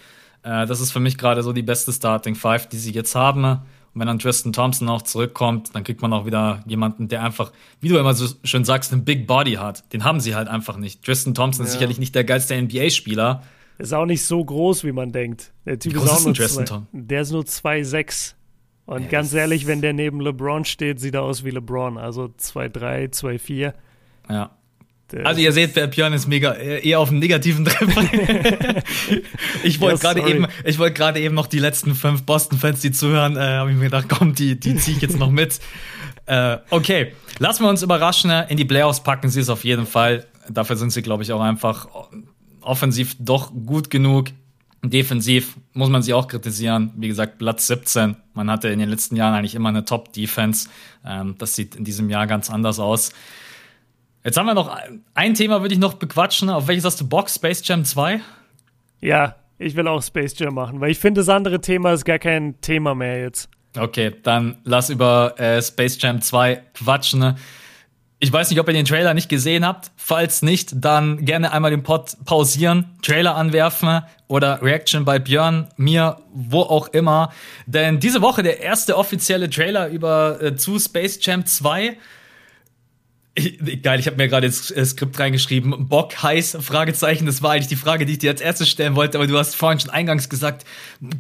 äh, das ist für mich gerade so die beste Starting Five, die sie jetzt haben. wenn dann Tristan Thompson auch zurückkommt, dann kriegt man auch wieder jemanden, der einfach, wie du immer so schön sagst, einen Big Body hat. Den haben sie halt einfach nicht. Tristan Thompson ja. ist sicherlich nicht der geilste NBA-Spieler. Ist auch nicht so groß, wie man denkt. Der Typ ist auch nur Tristan zwei, Der ist nur 2,6. Und ja, ganz ehrlich, wenn der neben LeBron steht, sieht er aus wie LeBron. Also 2,3, 2,4. Ja. Also ihr seht, Björn ist mega eher auf dem negativen Treffer. ich wollte ja, gerade eben, ich wollte gerade eben noch die letzten fünf Boston-Fans, die zuhören, äh, habe ich mir gedacht, komm, die, die ziehe ich jetzt noch mit. Äh, okay, lassen wir uns überraschen. In die Playoffs packen sie es auf jeden Fall. Dafür sind sie, glaube ich, auch einfach offensiv doch gut genug. Defensiv muss man sie auch kritisieren. Wie gesagt, Platz 17. Man hatte in den letzten Jahren eigentlich immer eine Top-Defense. Ähm, das sieht in diesem Jahr ganz anders aus. Jetzt haben wir noch ein Thema, würde ich noch bequatschen. Auf welches hast du Bock? Space Jam 2? Ja, ich will auch Space Jam machen, weil ich finde, das andere Thema ist gar kein Thema mehr jetzt. Okay, dann lass über äh, Space Jam 2 quatschen. Ich weiß nicht, ob ihr den Trailer nicht gesehen habt. Falls nicht, dann gerne einmal den Pod pausieren, Trailer anwerfen oder Reaction bei Björn, mir, wo auch immer. Denn diese Woche der erste offizielle Trailer über äh, zu Space Jam 2 ich, geil, ich habe mir gerade ins äh, Skript reingeschrieben. Bock, heiß, Fragezeichen. Das war eigentlich die Frage, die ich dir als erstes stellen wollte, aber du hast vorhin schon eingangs gesagt,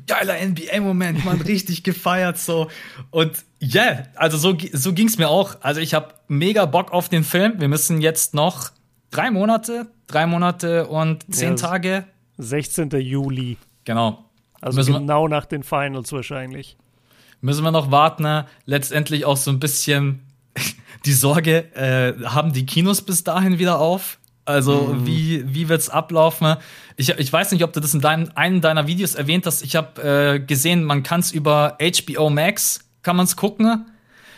geiler NBA-Moment, man, richtig gefeiert so. Und ja, yeah, also so, so ging's mir auch. Also ich habe mega Bock auf den Film. Wir müssen jetzt noch drei Monate, drei Monate und zehn ja, Tage. 16. Juli. Genau. Also müssen genau nach den Finals wahrscheinlich. Müssen wir noch warten, ne? letztendlich auch so ein bisschen die Sorge, äh, haben die Kinos bis dahin wieder auf? Also mhm. wie, wie wird's ablaufen? Ich, ich weiß nicht, ob du das in deinem, einem deiner Videos erwähnt hast. Ich habe äh, gesehen, man kann es über HBO Max, kann man es gucken.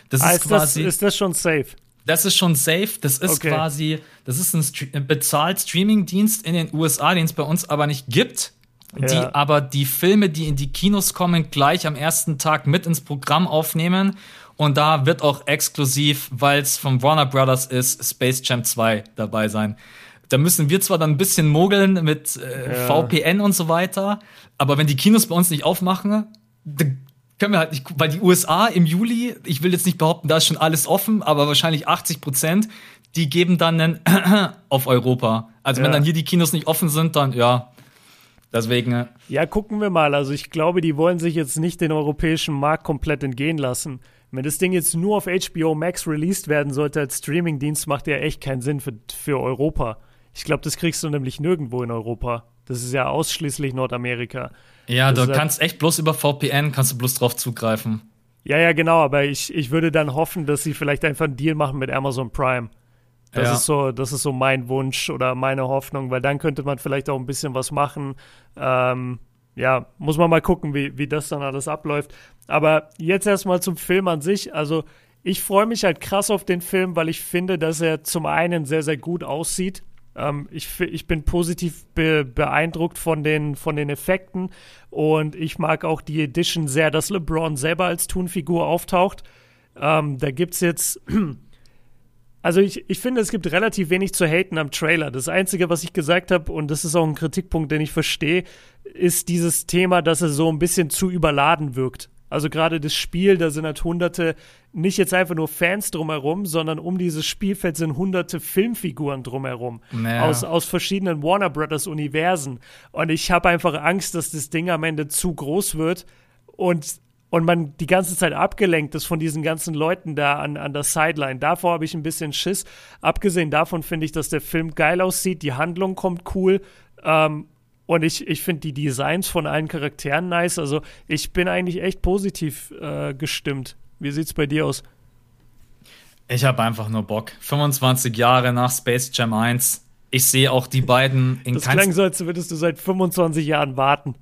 Das ah, ist, ist quasi. Das, ist das schon safe? Das ist schon safe. Das ist okay. quasi, das ist ein St bezahlt Streaming-Dienst in den USA, den es bei uns aber nicht gibt. Ja. Die aber die Filme, die in die Kinos kommen, gleich am ersten Tag mit ins Programm aufnehmen und da wird auch exklusiv, weil es von Warner Brothers ist, Space Jam 2 dabei sein. Da müssen wir zwar dann ein bisschen mogeln mit äh, ja. VPN und so weiter, aber wenn die Kinos bei uns nicht aufmachen, dann können wir halt nicht, weil die USA im Juli, ich will jetzt nicht behaupten, da ist schon alles offen, aber wahrscheinlich 80 Prozent, die geben dann einen auf Europa. Also ja. wenn dann hier die Kinos nicht offen sind, dann ja, Deswegen. Äh, ja, gucken wir mal. Also ich glaube, die wollen sich jetzt nicht den europäischen Markt komplett entgehen lassen. Wenn das Ding jetzt nur auf HBO Max released werden sollte als Streamingdienst, macht der echt keinen Sinn für, für Europa. Ich glaube, das kriegst du nämlich nirgendwo in Europa. Das ist ja ausschließlich Nordamerika. Ja, das du kannst echt bloß über VPN, kannst du bloß drauf zugreifen. Ja, ja, genau, aber ich, ich würde dann hoffen, dass sie vielleicht einfach einen Deal machen mit Amazon Prime. Das ja. ist so, das ist so mein Wunsch oder meine Hoffnung, weil dann könnte man vielleicht auch ein bisschen was machen. Ähm, ja, muss man mal gucken, wie, wie das dann alles abläuft. Aber jetzt erstmal zum Film an sich. Also, ich freue mich halt krass auf den Film, weil ich finde, dass er zum einen sehr, sehr gut aussieht. Ähm, ich, ich bin positiv be beeindruckt von den, von den Effekten und ich mag auch die Edition sehr, dass LeBron selber als Tunfigur auftaucht. Ähm, da gibt es jetzt also ich, ich finde, es gibt relativ wenig zu haten am Trailer. Das Einzige, was ich gesagt habe, und das ist auch ein Kritikpunkt, den ich verstehe, ist dieses Thema, dass er so ein bisschen zu überladen wirkt. Also gerade das Spiel, da sind halt hunderte, nicht jetzt einfach nur Fans drumherum, sondern um dieses Spielfeld sind hunderte Filmfiguren drumherum. Naja. Aus, aus verschiedenen Warner Brothers Universen. Und ich habe einfach Angst, dass das Ding am Ende zu groß wird und und man die ganze Zeit abgelenkt ist von diesen ganzen Leuten da an, an der Sideline. Davor habe ich ein bisschen Schiss. Abgesehen davon finde ich, dass der Film geil aussieht, die Handlung kommt cool. Ähm, und ich, ich finde die Designs von allen Charakteren nice. Also ich bin eigentlich echt positiv äh, gestimmt. Wie sieht's bei dir aus? Ich habe einfach nur Bock. 25 Jahre nach Space Jam 1. Ich sehe auch die beiden in Das klang so, als würdest du seit 25 Jahren warten.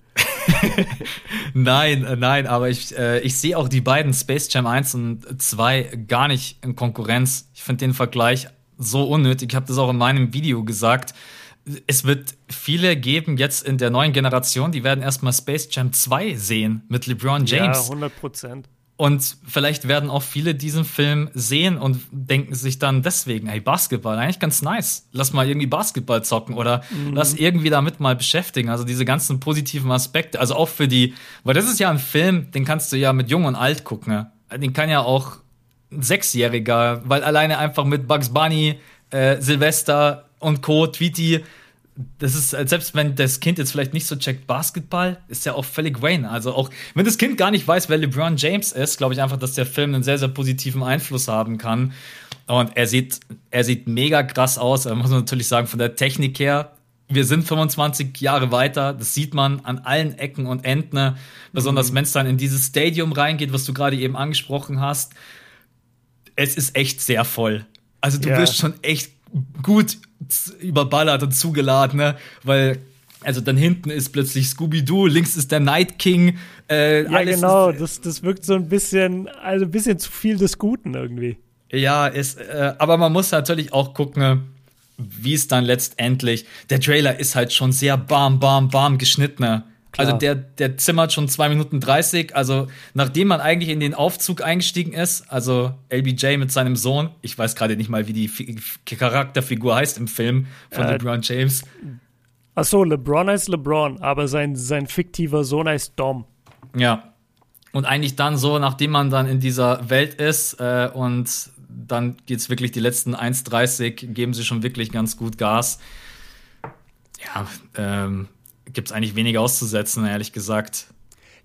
nein, äh, nein, aber ich, äh, ich sehe auch die beiden Space Jam 1 und 2 gar nicht in Konkurrenz. Ich finde den Vergleich so unnötig. Ich habe das auch in meinem Video gesagt. Es wird viele geben jetzt in der neuen Generation, die werden erstmal Space Jam 2 sehen mit LeBron James. Ja, 100 Prozent. Und vielleicht werden auch viele diesen Film sehen und denken sich dann deswegen, hey, Basketball, eigentlich ganz nice. Lass mal irgendwie Basketball zocken oder mhm. lass irgendwie damit mal beschäftigen. Also diese ganzen positiven Aspekte, also auch für die, weil das ist ja ein Film, den kannst du ja mit Jung und Alt gucken. Ne? Den kann ja auch ein Sechsjähriger, weil alleine einfach mit Bugs Bunny, äh, Silvester und Co., Tweety, das ist, selbst wenn das Kind jetzt vielleicht nicht so checkt Basketball, ist ja auch völlig Wayne. Also auch, wenn das Kind gar nicht weiß, wer LeBron James ist, glaube ich einfach, dass der Film einen sehr, sehr positiven Einfluss haben kann. Und er sieht, er sieht mega krass aus. Da muss man natürlich sagen, von der Technik her, wir sind 25 Jahre weiter. Das sieht man an allen Ecken und Enden. Besonders mhm. wenn es dann in dieses Stadium reingeht, was du gerade eben angesprochen hast. Es ist echt sehr voll. Also du ja. wirst schon echt gut überballert und zugeladen, ne? weil also dann hinten ist plötzlich Scooby-Doo, links ist der Night King. Äh, ja, genau, das, das wirkt so ein bisschen, also ein bisschen zu viel des Guten irgendwie. Ja, ist, äh, aber man muss natürlich auch gucken, wie es dann letztendlich. Der Trailer ist halt schon sehr bam, bam, bam geschnitten. Klar. Also der, der zimmert schon 2 Minuten 30. Also nachdem man eigentlich in den Aufzug eingestiegen ist, also LBJ mit seinem Sohn, ich weiß gerade nicht mal, wie die F Charakterfigur heißt im Film von äh, LeBron James. Achso, LeBron heißt LeBron, aber sein, sein fiktiver Sohn heißt Dom. Ja. Und eigentlich dann so, nachdem man dann in dieser Welt ist äh, und dann geht's wirklich die letzten 1,30, geben sie schon wirklich ganz gut Gas. Ja, ähm, gibt es eigentlich weniger auszusetzen, ehrlich gesagt.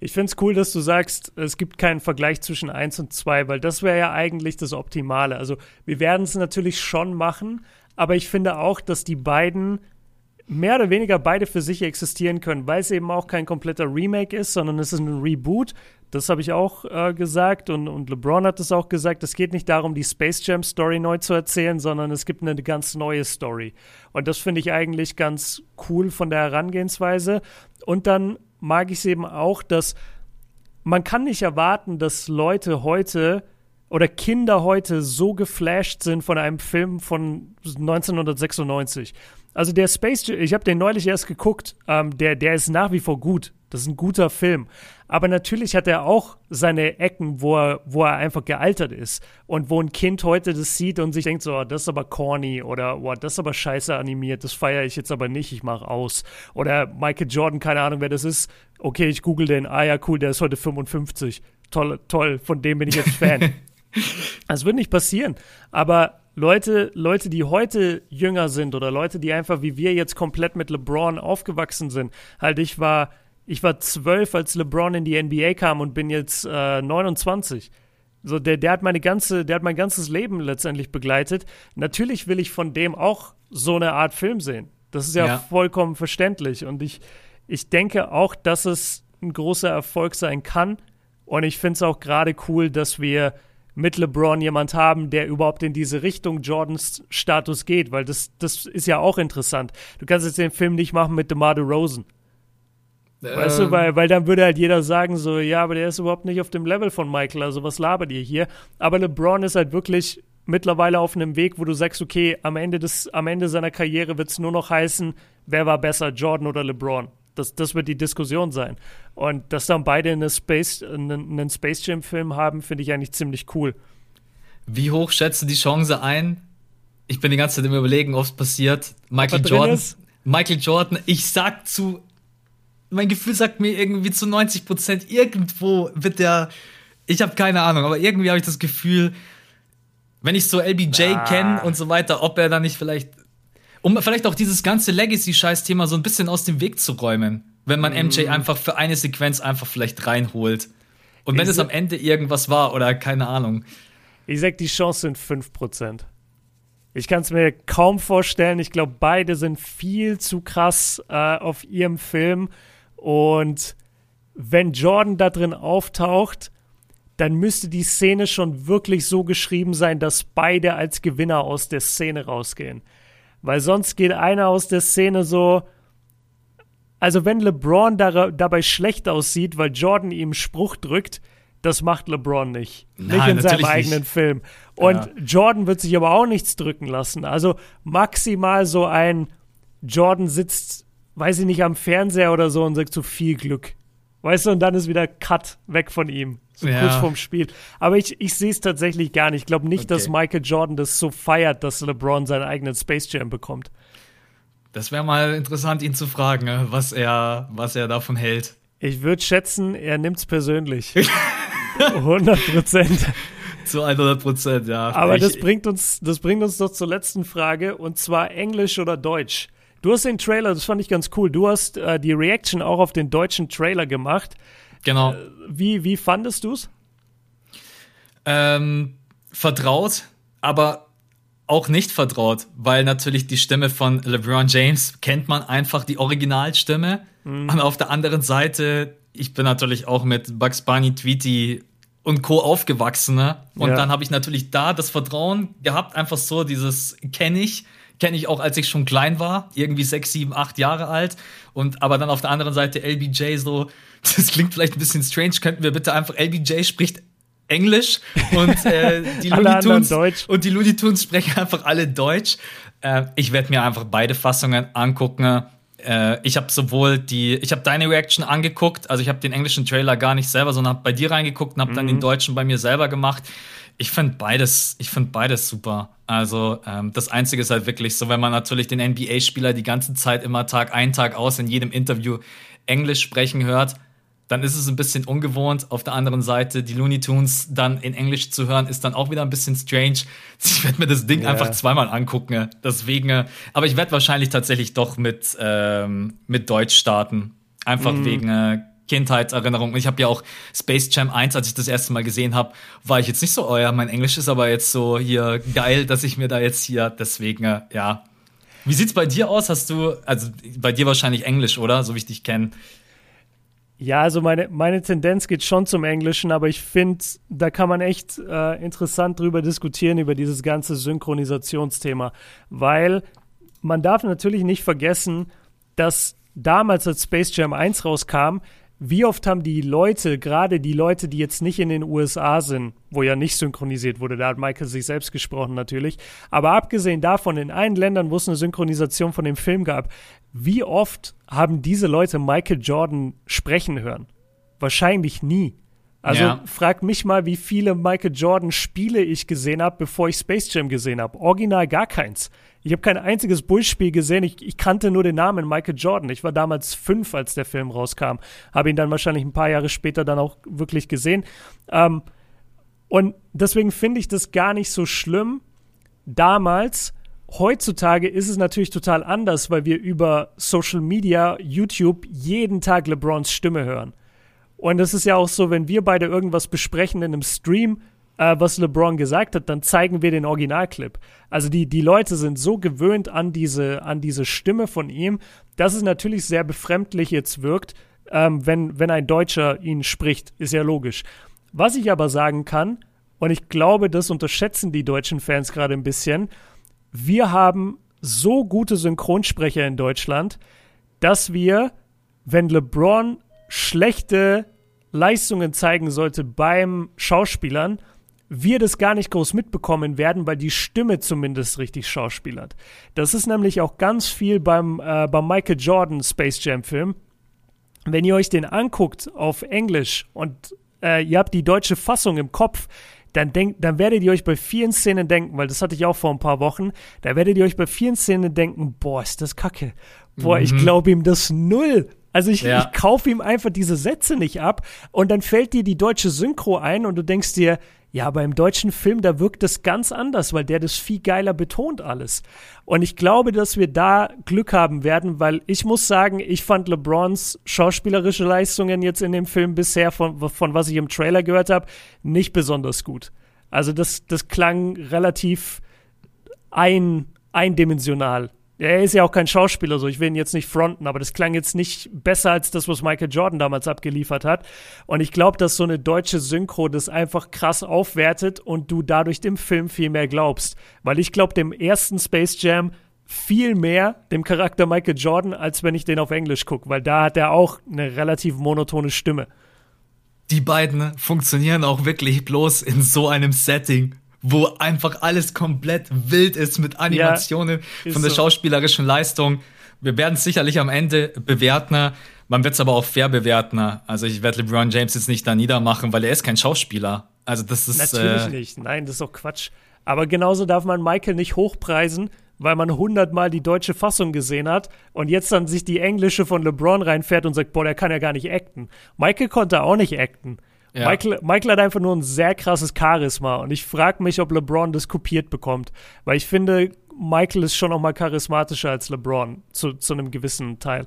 Ich finde es cool, dass du sagst, es gibt keinen Vergleich zwischen 1 und 2, weil das wäre ja eigentlich das Optimale. Also wir werden es natürlich schon machen, aber ich finde auch, dass die beiden mehr oder weniger beide für sich existieren können, weil es eben auch kein kompletter Remake ist, sondern es ist ein Reboot. Das habe ich auch äh, gesagt und, und LeBron hat es auch gesagt. Es geht nicht darum, die Space Jam Story neu zu erzählen, sondern es gibt eine ganz neue Story. Und das finde ich eigentlich ganz cool von der Herangehensweise. Und dann mag ich es eben auch, dass man kann nicht erwarten, dass Leute heute oder Kinder heute so geflasht sind von einem Film von 1996. Also der Space Jam, ich habe den neulich erst geguckt, ähm, der, der ist nach wie vor gut. Das ist ein guter Film. Aber natürlich hat er auch seine Ecken, wo er, wo er einfach gealtert ist. Und wo ein Kind heute das sieht und sich denkt so, oh, das ist aber corny oder oh, das ist aber scheiße animiert, das feiere ich jetzt aber nicht, ich mache aus. Oder Michael Jordan, keine Ahnung, wer das ist. Okay, ich google den, ah ja, cool, der ist heute 55. Toll, toll, von dem bin ich jetzt Fan. das wird nicht passieren. Aber Leute, Leute, die heute jünger sind oder Leute, die einfach wie wir jetzt komplett mit LeBron aufgewachsen sind. Halt, ich war, ich war zwölf, als LeBron in die NBA kam und bin jetzt äh, 29. So, der, der hat meine ganze, der hat mein ganzes Leben letztendlich begleitet. Natürlich will ich von dem auch so eine Art Film sehen. Das ist ja, ja. vollkommen verständlich. Und ich, ich denke auch, dass es ein großer Erfolg sein kann. Und ich finde es auch gerade cool, dass wir mit LeBron jemand haben, der überhaupt in diese Richtung Jordans Status geht, weil das, das ist ja auch interessant. Du kannst jetzt den Film nicht machen mit DeMar DeRozan. Ähm. Weißt du, ähm. weil, weil dann würde halt jeder sagen, so, ja, aber der ist überhaupt nicht auf dem Level von Michael, also was labert ihr hier? Aber LeBron ist halt wirklich mittlerweile auf einem Weg, wo du sagst, okay, am Ende, des, am Ende seiner Karriere wird es nur noch heißen, wer war besser, Jordan oder LeBron? Das, das wird die Diskussion sein. Und dass dann beide eine Space, einen, einen Space Jam-Film haben, finde ich eigentlich ziemlich cool. Wie hoch schätzt du die Chance ein? Ich bin die ganze Zeit im Überlegen, ob es passiert. Michael Jordan. Michael Jordan, ich sag zu. Mein Gefühl sagt mir irgendwie zu 90 Prozent, irgendwo wird der. Ich habe keine Ahnung, aber irgendwie habe ich das Gefühl, wenn ich so LBJ ah. kenne und so weiter, ob er da nicht vielleicht um vielleicht auch dieses ganze Legacy-Scheiß-Thema so ein bisschen aus dem Weg zu räumen, wenn man MJ mhm. einfach für eine Sequenz einfach vielleicht reinholt. Und wenn ich es am Ende irgendwas war oder keine Ahnung. Ich sag, die Chance sind 5%. Ich kann es mir kaum vorstellen. Ich glaube, beide sind viel zu krass äh, auf ihrem Film. Und wenn Jordan da drin auftaucht, dann müsste die Szene schon wirklich so geschrieben sein, dass beide als Gewinner aus der Szene rausgehen. Weil sonst geht einer aus der Szene so. Also, wenn LeBron da, dabei schlecht aussieht, weil Jordan ihm Spruch drückt, das macht LeBron nicht. Nein, nicht in seinem eigenen nicht. Film. Und ja. Jordan wird sich aber auch nichts drücken lassen. Also maximal so ein Jordan sitzt, weiß ich nicht, am Fernseher oder so und sagt so viel Glück. Weißt du, und dann ist wieder Cut weg von ihm. So Ja. kurz vorm Spiel. Aber ich, ich sehe es tatsächlich gar nicht. Ich glaube nicht, dass Okay. Michael Jordan das so feiert, dass LeBron seinen eigenen Space Jam bekommt. Das wäre mal interessant, ihn zu fragen, ne, was er, was er davon hält. Ich würde schätzen, er nimmt's persönlich. 100 Prozent. Zu 100 Prozent, ja. Aber ich, das bringt uns, das bringt uns doch zur letzten Frage und zwar Englisch oder Deutsch. Du hast den Trailer, das fand ich ganz cool. Du hast äh, die Reaction auch auf den deutschen Trailer gemacht. Genau. Wie, wie fandest du's? Ähm, vertraut, aber auch nicht vertraut, weil natürlich die Stimme von LeBron James kennt man einfach die Originalstimme. Und auf der anderen Seite, ich bin natürlich auch mit Bugs Bunny, Tweety und Co. aufgewachsen. Ne? Und Ja. dann habe ich natürlich da das Vertrauen gehabt, einfach so dieses kenne ich. Kenne ich auch, als ich schon klein war, irgendwie sechs, sieben, acht Jahre alt. Und aber dann auf der anderen Seite LBJ so, das klingt vielleicht ein bisschen strange, könnten wir bitte einfach, LBJ spricht Englisch und äh, die Looney Tunes Deutsch. und die Looney Tunes sprechen einfach alle Deutsch. Äh, ich werde mir einfach beide Fassungen angucken. Äh, ich habe sowohl die, ich habe deine Reaction angeguckt, also ich habe den englischen Trailer gar nicht selber, sondern habe bei dir reingeguckt und habe dann Mhm. den deutschen bei mir selber gemacht. Ich finde beides, ich finde beides super. Also ähm, das Einzige ist halt wirklich so, wenn man natürlich den NBA-Spieler die ganze Zeit immer Tag ein Tag aus in jedem Interview Englisch sprechen hört, dann ist es ein bisschen ungewohnt. Auf der anderen Seite, die Looney Tunes dann in Englisch zu hören, ist dann auch wieder ein bisschen strange. Ich werde mir das Ding Ja. einfach zweimal angucken. Deswegen, äh, aber ich werde wahrscheinlich tatsächlich doch mit, ähm, mit Deutsch starten. Einfach wegen äh, Kindheitserinnerung. Ich habe ja auch Space Jam 1, als ich das erste Mal gesehen habe, war ich jetzt nicht so, oh ja, mein Englisch ist aber jetzt so hier geil, dass ich mir da jetzt hier, deswegen, äh, ja. Wie sieht's bei dir aus? Hast du, also bei dir wahrscheinlich Englisch, oder? So wie ich dich kenne. Ja, also meine, meine Tendenz geht schon zum Englischen, aber ich finde, da kann man echt äh, interessant drüber diskutieren, über dieses ganze Synchronisationsthema. Weil man darf natürlich nicht vergessen, dass damals, als Space Jam 1 rauskam, wie oft haben die Leute, gerade die Leute, die jetzt nicht in den USA sind, wo ja nicht synchronisiert wurde, da hat Michael sich selbst gesprochen natürlich, aber abgesehen davon, in allen Ländern, wo es eine Synchronisation von dem Film gab, wie oft haben diese Leute Michael Jordan sprechen hören? Wahrscheinlich nie. Also Ja. frag mich mal, wie viele Michael Jordan Spiele ich gesehen habe, bevor ich Space Jam gesehen habe. Original gar keins. Ich habe kein einziges Bullspiel gesehen. Ich, ich kannte nur den Namen Michael Jordan. Ich war damals fünf, als der Film rauskam. Habe ihn dann wahrscheinlich ein paar Jahre später dann auch wirklich gesehen. Ähm, und deswegen finde ich das gar nicht so schlimm. Damals, heutzutage ist es natürlich total anders, weil wir über Social Media, YouTube jeden Tag LeBrons Stimme hören. Und es ist ja auch so, wenn wir beide irgendwas besprechen in einem Stream, äh, was LeBron gesagt hat, dann zeigen wir den Originalclip. Also die, die Leute sind so gewöhnt an diese, an diese Stimme von ihm, dass es natürlich sehr befremdlich jetzt wirkt, ähm, wenn, wenn ein Deutscher ihn spricht. Ist ja logisch. Was ich aber sagen kann, und ich glaube, das unterschätzen die deutschen Fans gerade ein bisschen, wir haben so gute Synchronsprecher in Deutschland, dass wir, wenn LeBron schlechte Leistungen zeigen sollte beim Schauspielern, wir das gar nicht groß mitbekommen werden, weil die Stimme zumindest richtig schauspielert. Das ist nämlich auch ganz viel beim, äh, beim Michael Jordan Space Jam Film. Wenn ihr euch den anguckt auf Englisch und äh, ihr habt die deutsche Fassung im Kopf, dann, denkt, dann werdet ihr euch bei vielen Szenen denken, weil das hatte ich auch vor ein paar Wochen, da werdet ihr euch bei vielen Szenen denken, boah, ist das kacke. Boah, ich glaube ihm das null. Also ich, Ja. ich kaufe ihm einfach diese Sätze nicht ab und dann fällt dir die deutsche Synchro ein und du denkst dir, ja, aber im deutschen Film, da wirkt das ganz anders, weil der das viel geiler betont alles. Und ich glaube, dass wir da Glück haben werden, weil ich muss sagen, ich fand LeBrons schauspielerische Leistungen jetzt in dem Film bisher, von, von was ich im Trailer gehört habe, nicht besonders gut. Also das, das klang relativ ein, eindimensional. Er ist ja auch kein Schauspieler, so ich will ihn jetzt nicht fronten, aber das klang jetzt nicht besser als das, was Michael Jordan damals abgeliefert hat. Und ich glaube, dass so eine deutsche Synchro das einfach krass aufwertet und du dadurch dem Film viel mehr glaubst. Weil ich glaube dem ersten Space Jam viel mehr dem Charakter Michael Jordan, als wenn ich den auf Englisch gucke, weil da hat er auch eine relativ monotone Stimme. Die beiden funktionieren auch wirklich bloß in so einem Setting, wo einfach alles komplett wild ist mit Animationen ist von der so. schauspielerischen Leistung. Wir werden es sicherlich am Ende bewerten. Man wird es aber auch fair bewerten. Also ich werde LeBron James jetzt nicht da niedermachen, weil er ist kein Schauspieler. Also das ist natürlich äh, nicht. Nein, das ist doch Quatsch. Aber genauso darf man Michael nicht hochpreisen, weil man hundertmal die deutsche Fassung gesehen hat und jetzt dann sich die englische von LeBron reinfährt und sagt, boah, der kann ja gar nicht acten. Michael konnte auch nicht acten. Ja. Michael, Michael hat einfach nur ein sehr krasses Charisma und ich frage mich, ob LeBron das kopiert bekommt, weil ich finde, Michael ist schon noch mal charismatischer als LeBron zu, zu einem gewissen Teil.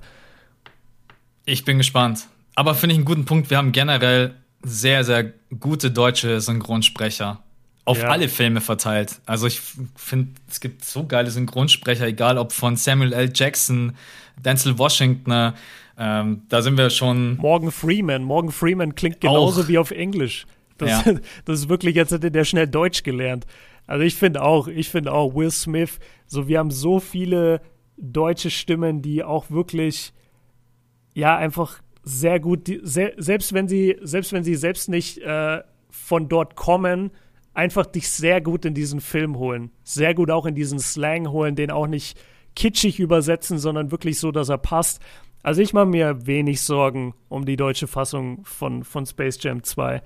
Ich bin gespannt. Aber finde ich einen guten Punkt. Wir haben generell sehr, sehr gute deutsche Synchronsprecher auf ja. alle Filme verteilt. Also ich finde, es gibt so geile Synchronsprecher, egal ob von Samuel L. Jackson, Denzel Washington, ähm, da sind wir schon. Morgan Freeman. Morgan Freeman klingt genauso auch. wie auf Englisch. Das, ja. das ist wirklich, jetzt hätte der schnell Deutsch gelernt. Also ich finde auch, ich finde auch Will Smith, so wir haben so viele deutsche Stimmen, die auch wirklich, ja, einfach sehr gut, die, se selbst wenn sie, selbst wenn sie selbst nicht äh, von dort kommen, einfach dich sehr gut in diesen Film holen. Sehr gut auch in diesen Slang holen, den auch nicht kitschig übersetzen, sondern wirklich so, dass er passt. Also ich mache mir wenig Sorgen um die deutsche Fassung von, von Space Jam 2.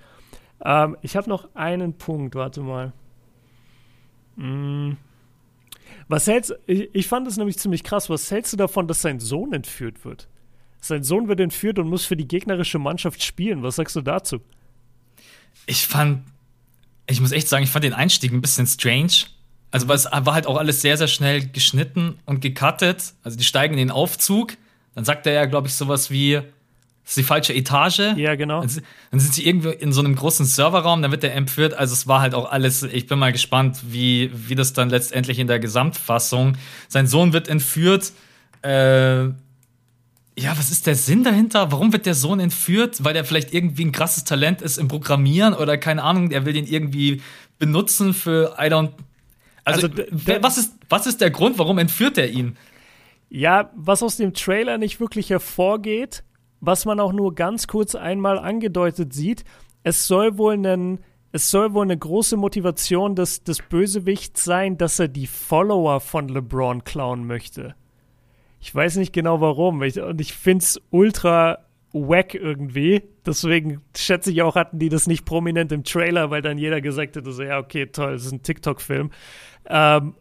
Ähm, ich habe noch einen Punkt, warte mal. Hm. Was hältst ich, ich fand es nämlich ziemlich krass. Was hältst du davon, dass sein Sohn entführt wird? Sein Sohn wird entführt und muss für die gegnerische Mannschaft spielen. Was sagst du dazu? Ich fand, ich muss echt sagen, ich fand den Einstieg ein bisschen strange. Also, weil es war halt auch alles sehr, sehr schnell geschnitten und gecuttet. Also, die steigen in den Aufzug dann sagt er ja, glaube ich, sowas wie, das ist die falsche Etage. Ja, genau. Dann, sind sie irgendwo in so einem großen Serverraum, dann wird der entführt. Also es war halt auch alles, ich bin mal gespannt, wie, wie das dann letztendlich in der Gesamtfassung. Sein Sohn wird entführt. Äh, ja, was ist der Sinn dahinter? Warum wird der Sohn entführt? Weil der vielleicht irgendwie ein krasses Talent ist im Programmieren oder keine Ahnung, er will den irgendwie benutzen für I don't. Also, also was, ist, was ist der Grund, warum entführt er ihn? Ja, was aus dem Trailer nicht wirklich hervorgeht, was man auch nur ganz kurz einmal angedeutet sieht, es soll wohl einen es soll wohl eine große Motivation des, des Bösewichts sein, dass er die Follower von LeBron klauen möchte. Ich weiß nicht genau warum. Ich, und ich finde es ultra wack irgendwie. Deswegen schätze ich auch, hatten die das nicht prominent im Trailer, weil dann jeder gesagt hätte, so, ja, okay, toll, das ist ein TikTok-Film. Ähm,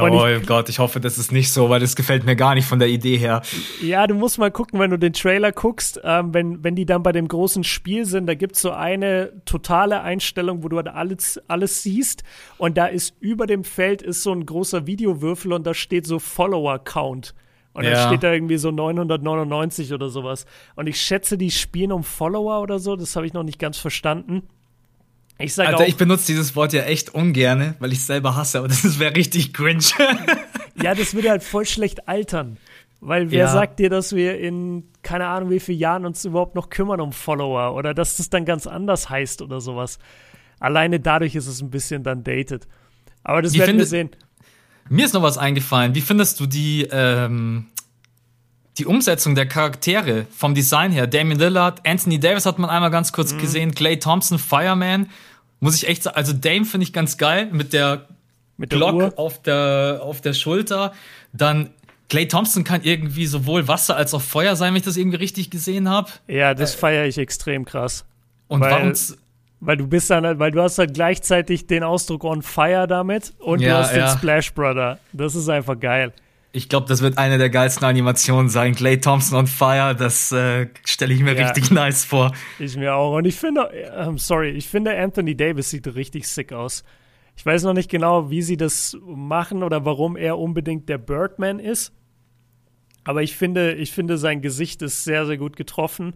oh ich, Gott, ich hoffe, das ist nicht so, weil das gefällt mir gar nicht von der Idee her. Ja, du musst mal gucken, wenn du den Trailer guckst, ähm, wenn, wenn die dann bei dem großen Spiel sind, da gibt es so eine totale Einstellung, wo du halt alles, alles siehst und da ist über dem Feld ist so ein großer Videowürfel und da steht so Follower-Count. Und ja. dann steht da irgendwie so 999 oder sowas. Und ich schätze, die spielen um Follower oder so, das habe ich noch nicht ganz verstanden. Ich sage Alter, auch, ich benutze dieses Wort ja echt ungerne, weil ich es selber hasse, aber das wäre richtig cringe. ja, das würde halt voll schlecht altern. Weil wer ja. sagt dir, dass wir in keine Ahnung wie vielen Jahren uns überhaupt noch kümmern um Follower oder dass das dann ganz anders heißt oder sowas. Alleine dadurch ist es ein bisschen dann dated. Aber das wie werden wir sehen. Mir ist noch was eingefallen. Wie findest du die, ähm, die Umsetzung der Charaktere vom Design her? Damien Lillard, Anthony Davis hat man einmal ganz kurz mhm. gesehen, Clay Thompson, Fireman. Muss ich echt sagen, also Dame finde ich ganz geil mit der, mit der Glock auf der, auf der Schulter. Dann Clay Thompson kann irgendwie sowohl Wasser als auch Feuer sein, wenn ich das irgendwie richtig gesehen habe. Ja, das äh, feiere ich extrem krass. Und weil, warum? Weil du bist dann, weil du hast halt gleichzeitig den Ausdruck on fire damit und ja, du hast ja. den Splash Brother. Das ist einfach geil. Ich glaube, das wird eine der geilsten Animationen sein. Clay Thompson on Fire, das äh, stelle ich mir ja, richtig nice vor. Ich mir auch. Und ich finde, äh, sorry, ich finde Anthony Davis sieht richtig sick aus. Ich weiß noch nicht genau, wie sie das machen oder warum er unbedingt der Birdman ist. Aber ich finde, ich finde, sein Gesicht ist sehr, sehr gut getroffen.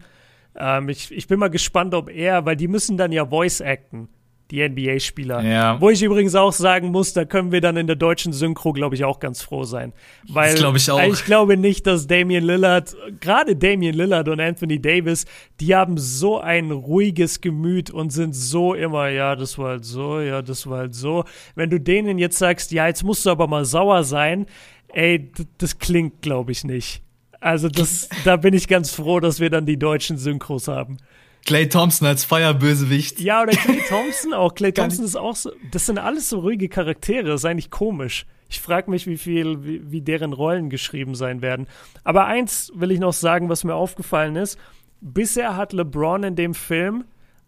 Ähm, ich, ich bin mal gespannt, ob er, weil die müssen dann ja Voice acten die NBA-Spieler. Ja. Wo ich übrigens auch sagen muss, da können wir dann in der deutschen Synchro, glaube ich, auch ganz froh sein. Weil das glaube ich auch. Ich glaube nicht, dass Damian Lillard, gerade Damian Lillard und Anthony Davis, die haben so ein ruhiges Gemüt und sind so immer, ja, das war halt so, ja, das war halt so. Wenn du denen jetzt sagst, ja, jetzt musst du aber mal sauer sein, ey, das klingt, glaube ich, nicht. Also das, da bin ich ganz froh, dass wir dann die deutschen Synchros haben. Clay Thompson als Feuerbösewicht. Ja, oder Clay Thompson auch. Clay Thompson ist auch so. Das sind alles so ruhige Charaktere. Das ist eigentlich komisch. Ich frage mich, wie viel, wie, wie deren Rollen geschrieben sein werden. Aber eins will ich noch sagen, was mir aufgefallen ist. Bisher hat LeBron in dem Film,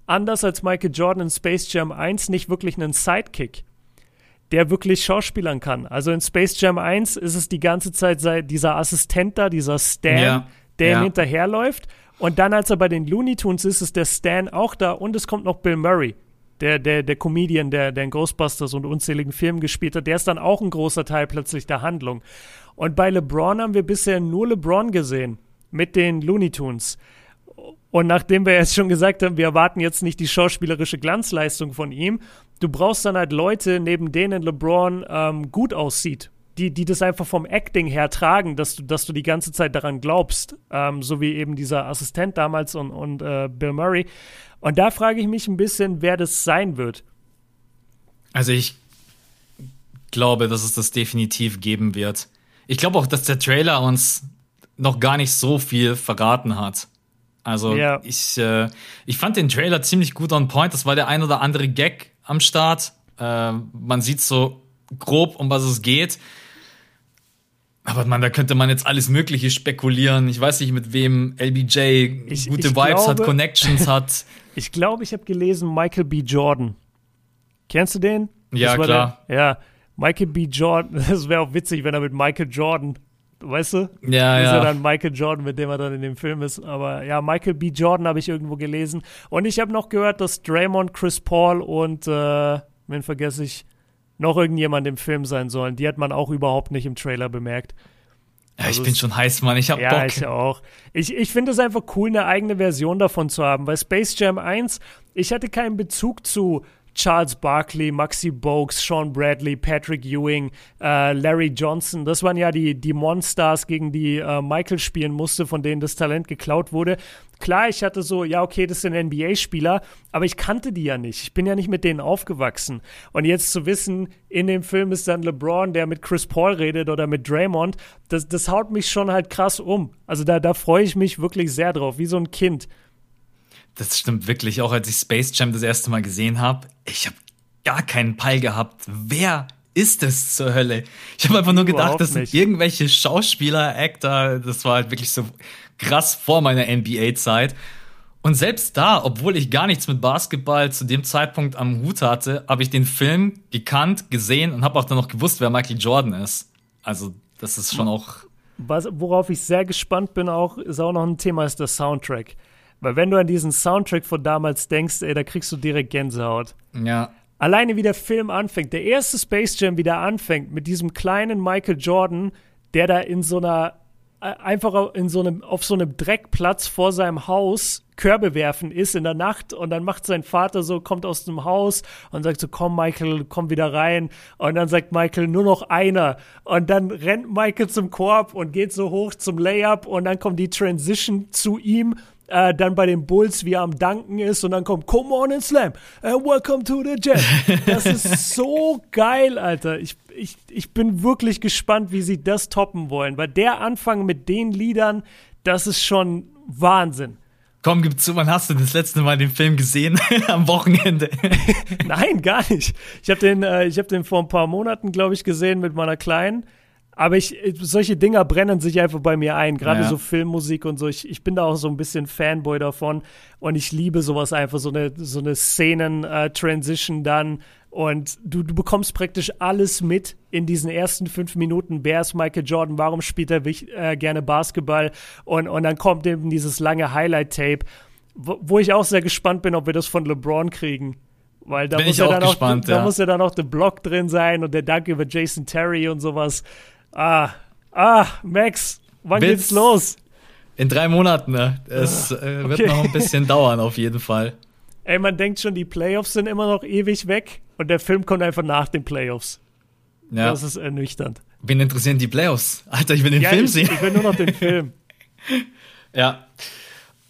anders als Michael Jordan in Space Jam 1, nicht wirklich einen Sidekick der wirklich schauspielern kann. Also in Space Jam 1 ist es die ganze Zeit dieser Assistent da, dieser Stan, ja, der ja. ihm hinterherläuft. Und dann, als er bei den Looney Tunes ist, ist der Stan auch da und es kommt noch Bill Murray, der, der, der Comedian, der, der in Ghostbusters und unzähligen Filmen gespielt hat. Der ist dann auch ein großer Teil plötzlich der Handlung. Und bei LeBron haben wir bisher nur LeBron gesehen mit den Looney Tunes. Und nachdem wir jetzt schon gesagt haben, wir erwarten jetzt nicht die schauspielerische Glanzleistung von ihm, du brauchst dann halt Leute, neben denen LeBron ähm, gut aussieht, die, die das einfach vom Acting her tragen, dass du, dass du die ganze Zeit daran glaubst, ähm, so wie eben dieser Assistent damals und, und äh, Bill Murray. Und da frage ich mich ein bisschen, wer das sein wird. Also ich glaube, dass es das definitiv geben wird. Ich glaube auch, dass der Trailer uns noch gar nicht so viel verraten hat. Also ja. ich, äh, ich fand den Trailer ziemlich gut on point. Das war der ein oder andere Gag am Start. Äh, man sieht so grob, um was es geht. Aber man, da könnte man jetzt alles Mögliche spekulieren. Ich weiß nicht, mit wem LBJ ich, gute ich Vibes glaube, hat, Connections hat. Ich glaube, ich habe gelesen Michael B. Jordan. Kennst du den? Ja, klar. Der, ja, Michael B. Jordan. Das wäre auch witzig, wenn er mit Michael Jordan, weißt du? Ja, ist ja. er dann Michael Jordan, mit dem er dann in dem Film ist. Aber ja, Michael B. Jordan habe ich irgendwo gelesen. Und ich habe noch gehört, dass Draymond, Chris Paul und, äh, wen vergesse ich, noch irgendjemand im Film sein sollen. Die hat man auch überhaupt nicht im Trailer bemerkt. Ja, also ich bin schon heiß, Mann. Ich hab ja, Bock. Ja, ich auch. Ich, ich finde es einfach cool, eine eigene Version davon zu haben, weil Space Jam 1, ich hatte keinen Bezug zu Charles Barkley, Maxi Bogues, Sean Bradley, Patrick Ewing, äh, Larry Johnson. Das waren ja die, die Monsters, gegen die äh, Michael spielen musste, von denen das Talent geklaut wurde. Klar, ich hatte so, ja, okay, das sind NBA-Spieler, aber ich kannte die ja nicht. Ich bin ja nicht mit denen aufgewachsen. Und jetzt zu wissen, in dem Film ist dann LeBron, der mit Chris Paul redet oder mit Draymond, das, das haut mich schon halt krass um. Also da, da freue ich mich wirklich sehr drauf, wie so ein Kind. Das stimmt wirklich. Auch als ich Space Jam das erste Mal gesehen habe, ich habe gar keinen Peil gehabt. Wer ist es zur Hölle? Ich habe einfach nur gedacht, das sind irgendwelche Schauspieler, Actor. Das war halt wirklich so krass vor meiner NBA-Zeit. Und selbst da, obwohl ich gar nichts mit Basketball zu dem Zeitpunkt am Hut hatte, habe ich den Film gekannt, gesehen und habe auch dann noch gewusst, wer Michael Jordan ist. Also das ist schon auch. Was, worauf ich sehr gespannt bin, auch ist auch noch ein Thema, ist der Soundtrack. Weil wenn du an diesen Soundtrack von damals denkst, ey, da kriegst du direkt Gänsehaut. Ja. Alleine wie der Film anfängt, der erste Space Jam wieder anfängt mit diesem kleinen Michael Jordan, der da in so einer äh, einfach in so einem, auf so einem Dreckplatz vor seinem Haus Körbe werfen ist in der Nacht und dann macht sein Vater so, kommt aus dem Haus und sagt so, komm Michael, komm wieder rein und dann sagt Michael, nur noch einer und dann rennt Michael zum Korb und geht so hoch zum Layup und dann kommt die Transition zu ihm äh, dann bei den Bulls, wie er am Danken ist und dann kommt Come on and Slam and Welcome to the Jet. Das ist so geil, Alter. Ich, ich, ich bin wirklich gespannt, wie sie das toppen wollen, weil der Anfang mit den Liedern, das ist schon Wahnsinn. Komm, gib zu, wann hast du das letzte Mal den Film gesehen? Am Wochenende? Nein, gar nicht. Ich habe den, äh, ich hab den vor ein paar Monaten, glaube ich, gesehen mit meiner Kleinen. Aber ich, solche Dinger brennen sich einfach bei mir ein, gerade ja. so Filmmusik und so. Ich, ich bin da auch so ein bisschen Fanboy davon und ich liebe sowas einfach, so eine, so eine Szenen-Transition äh, dann. Und du, du bekommst praktisch alles mit in diesen ersten fünf Minuten. Wer ist Michael Jordan? Warum spielt er äh, gerne Basketball? Und, und dann kommt eben dieses lange Highlight-Tape, wo, wo ich auch sehr gespannt bin, ob wir das von LeBron kriegen. Weil da, muss ja, dann gespannt, auch, ja. da muss ja dann auch der Block drin sein und der Dank über Jason Terry und sowas. Ah, ah, Max, wann Witz. geht's los? In drei Monaten, ne? Es ah, äh, wird okay. noch ein bisschen dauern, auf jeden Fall. Ey, man denkt schon, die Playoffs sind immer noch ewig weg und der Film kommt einfach nach den Playoffs. Ja. Das ist ernüchternd. Wen interessieren die Playoffs? Alter, ich will den ja, Film ich, sehen. Ich will nur noch den Film. ja.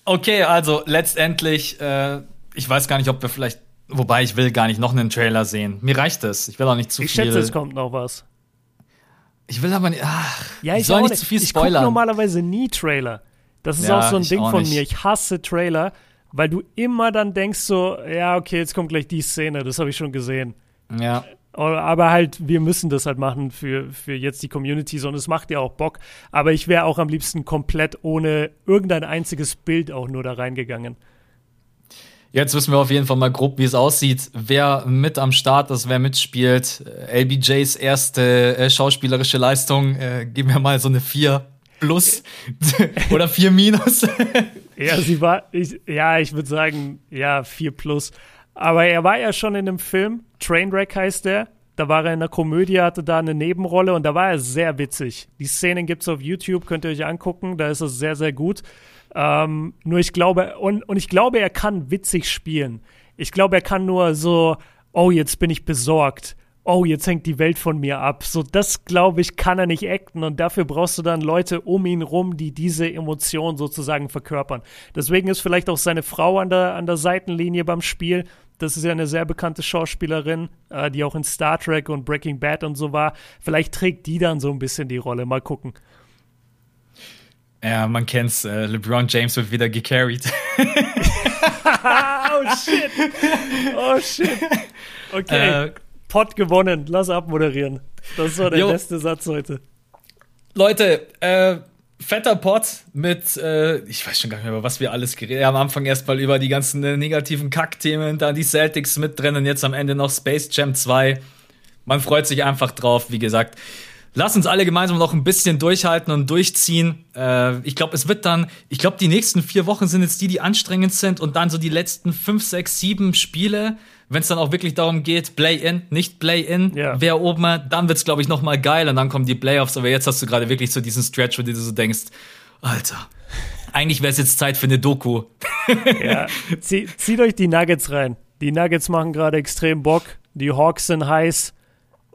Okay, also letztendlich, äh, ich weiß gar nicht, ob wir vielleicht, wobei ich will gar nicht noch einen Trailer sehen. Mir reicht es. Ich will auch nicht zu ich viel. Ich schätze, es kommt noch was. Ich will aber nicht. Ach, ja, ich soll nicht zu viel spoilern. Ich gucke normalerweise nie Trailer. Das ist ja, auch so ein Ding von nicht. mir. Ich hasse Trailer, weil du immer dann denkst so, ja, okay, jetzt kommt gleich die Szene, das habe ich schon gesehen. Ja. Aber halt, wir müssen das halt machen für, für jetzt die Communities und es macht ja auch Bock. Aber ich wäre auch am liebsten komplett ohne irgendein einziges Bild auch nur da reingegangen. Jetzt wissen wir auf jeden Fall mal grob, wie es aussieht, wer mit am Start ist, wer mitspielt. LBJs erste äh, schauspielerische Leistung, äh, geben wir mal so eine 4 plus oder 4 minus. ja, sie war, ich, ja, ich würde sagen, ja, 4 plus. Aber er war ja schon in einem Film, Trainwreck heißt der. Da war er in einer Komödie, hatte da eine Nebenrolle und da war er sehr witzig. Die Szenen gibt es auf YouTube, könnt ihr euch angucken, da ist es sehr, sehr gut. Ähm, nur ich glaube, und, und ich glaube, er kann witzig spielen. Ich glaube, er kann nur so, oh, jetzt bin ich besorgt. Oh, jetzt hängt die Welt von mir ab. So, das glaube ich, kann er nicht acten und dafür brauchst du dann Leute um ihn rum, die diese Emotion sozusagen verkörpern. Deswegen ist vielleicht auch seine Frau an der, an der Seitenlinie beim Spiel das ist ja eine sehr bekannte Schauspielerin, äh, die auch in Star Trek und Breaking Bad und so war. Vielleicht trägt die dann so ein bisschen die Rolle. Mal gucken. Ja, man kennt's. Äh, LeBron James wird wieder gecarried. oh shit. Oh shit. Okay. Äh, Pot gewonnen. Lass abmoderieren. Das war der jo. beste Satz heute. Leute, äh, fetter Pot mit, äh, ich weiß schon gar nicht mehr, über was wir alles geredet haben. Am Anfang erstmal über die ganzen äh, negativen Kackthemen, dann die Celtics mit drin und jetzt am Ende noch Space Jam 2. Man freut sich einfach drauf, wie gesagt. Lass uns alle gemeinsam noch ein bisschen durchhalten und durchziehen. Äh, ich glaube, es wird dann, ich glaube, die nächsten vier Wochen sind jetzt die, die anstrengend sind und dann so die letzten fünf, sechs, sieben Spiele wenn es dann auch wirklich darum geht, Play-in, nicht Play-in, ja. wer oben, dann wird's glaube ich noch mal geil und dann kommen die Playoffs. Aber jetzt hast du gerade wirklich so diesen Stretch, wo du so denkst, Alter, eigentlich wäre es jetzt Zeit für eine Doku. ja, Zieh, zieht euch die Nuggets rein. Die Nuggets machen gerade extrem Bock. Die Hawks sind heiß.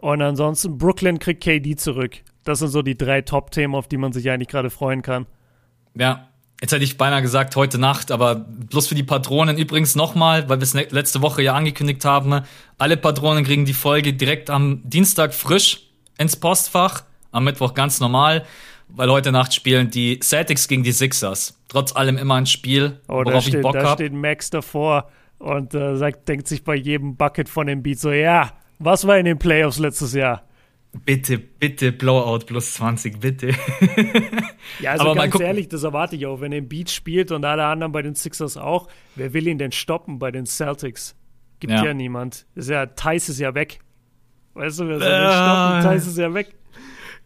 Und ansonsten Brooklyn kriegt KD zurück. Das sind so die drei Top-Themen, auf die man sich eigentlich gerade freuen kann. Ja, Jetzt hätte ich beinahe gesagt heute Nacht, aber bloß für die Patronen übrigens nochmal, weil wir es ne-, letzte Woche ja angekündigt haben. Alle Patronen kriegen die Folge direkt am Dienstag frisch ins Postfach, am Mittwoch ganz normal, weil heute Nacht spielen die Celtics gegen die Sixers. Trotz allem immer ein Spiel, oh, worauf steht, ich Bock habe. Da steht Max davor und äh, sagt, denkt sich bei jedem Bucket von dem Beat so, ja, was war in den Playoffs letztes Jahr? Bitte, bitte Blowout plus 20, bitte. ja, also Aber ganz ehrlich, das erwarte ich auch. Wenn er im Beat spielt und alle anderen bei den Sixers auch, wer will ihn denn stoppen bei den Celtics? Gibt ja, ja niemand. Ist ja, Thais ist ja weg. Weißt du, wer soll äh, stoppen? Thais ist ja weg.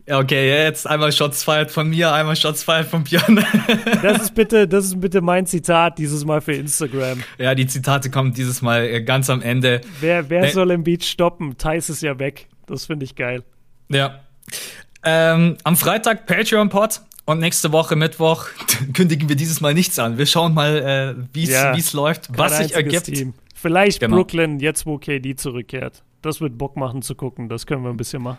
Okay, jetzt einmal Shots feiert von mir, einmal Shots feiert von Björn. das ist bitte, das ist bitte mein Zitat dieses Mal für Instagram. Ja, die Zitate kommen dieses Mal äh, ganz am Ende. Wer, wer soll im Beat stoppen? Thais ist ja weg. Das finde ich geil. Ja. Ähm, am Freitag Patreon-Pod und nächste Woche Mittwoch kündigen wir dieses Mal nichts an. Wir schauen mal, äh, wie es ja, läuft, was sich ergibt. Team. Vielleicht genau. Brooklyn, jetzt wo KD zurückkehrt. Das wird Bock machen zu gucken. Das können wir ein bisschen machen.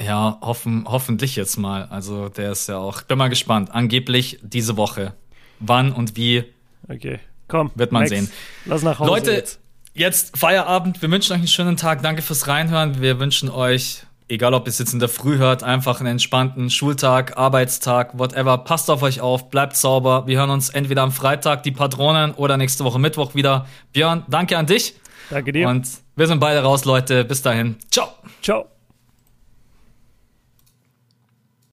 Ja, hoffen, hoffentlich jetzt mal. Also der ist ja auch, bin mal gespannt. Angeblich diese Woche. Wann und wie. Okay, komm. Wird man Max, sehen. Lass nach Hause. Leute, jetzt. jetzt Feierabend. Wir wünschen euch einen schönen Tag. Danke fürs Reinhören. Wir wünschen euch egal ob ihr es jetzt in der Früh hört, einfach einen entspannten Schultag, Arbeitstag, whatever. Passt auf euch auf, bleibt sauber. Wir hören uns entweder am Freitag, die Patronen, oder nächste Woche Mittwoch wieder. Björn, danke an dich. Danke dir. Und wir sind beide raus, Leute. Bis dahin. Ciao. Ciao.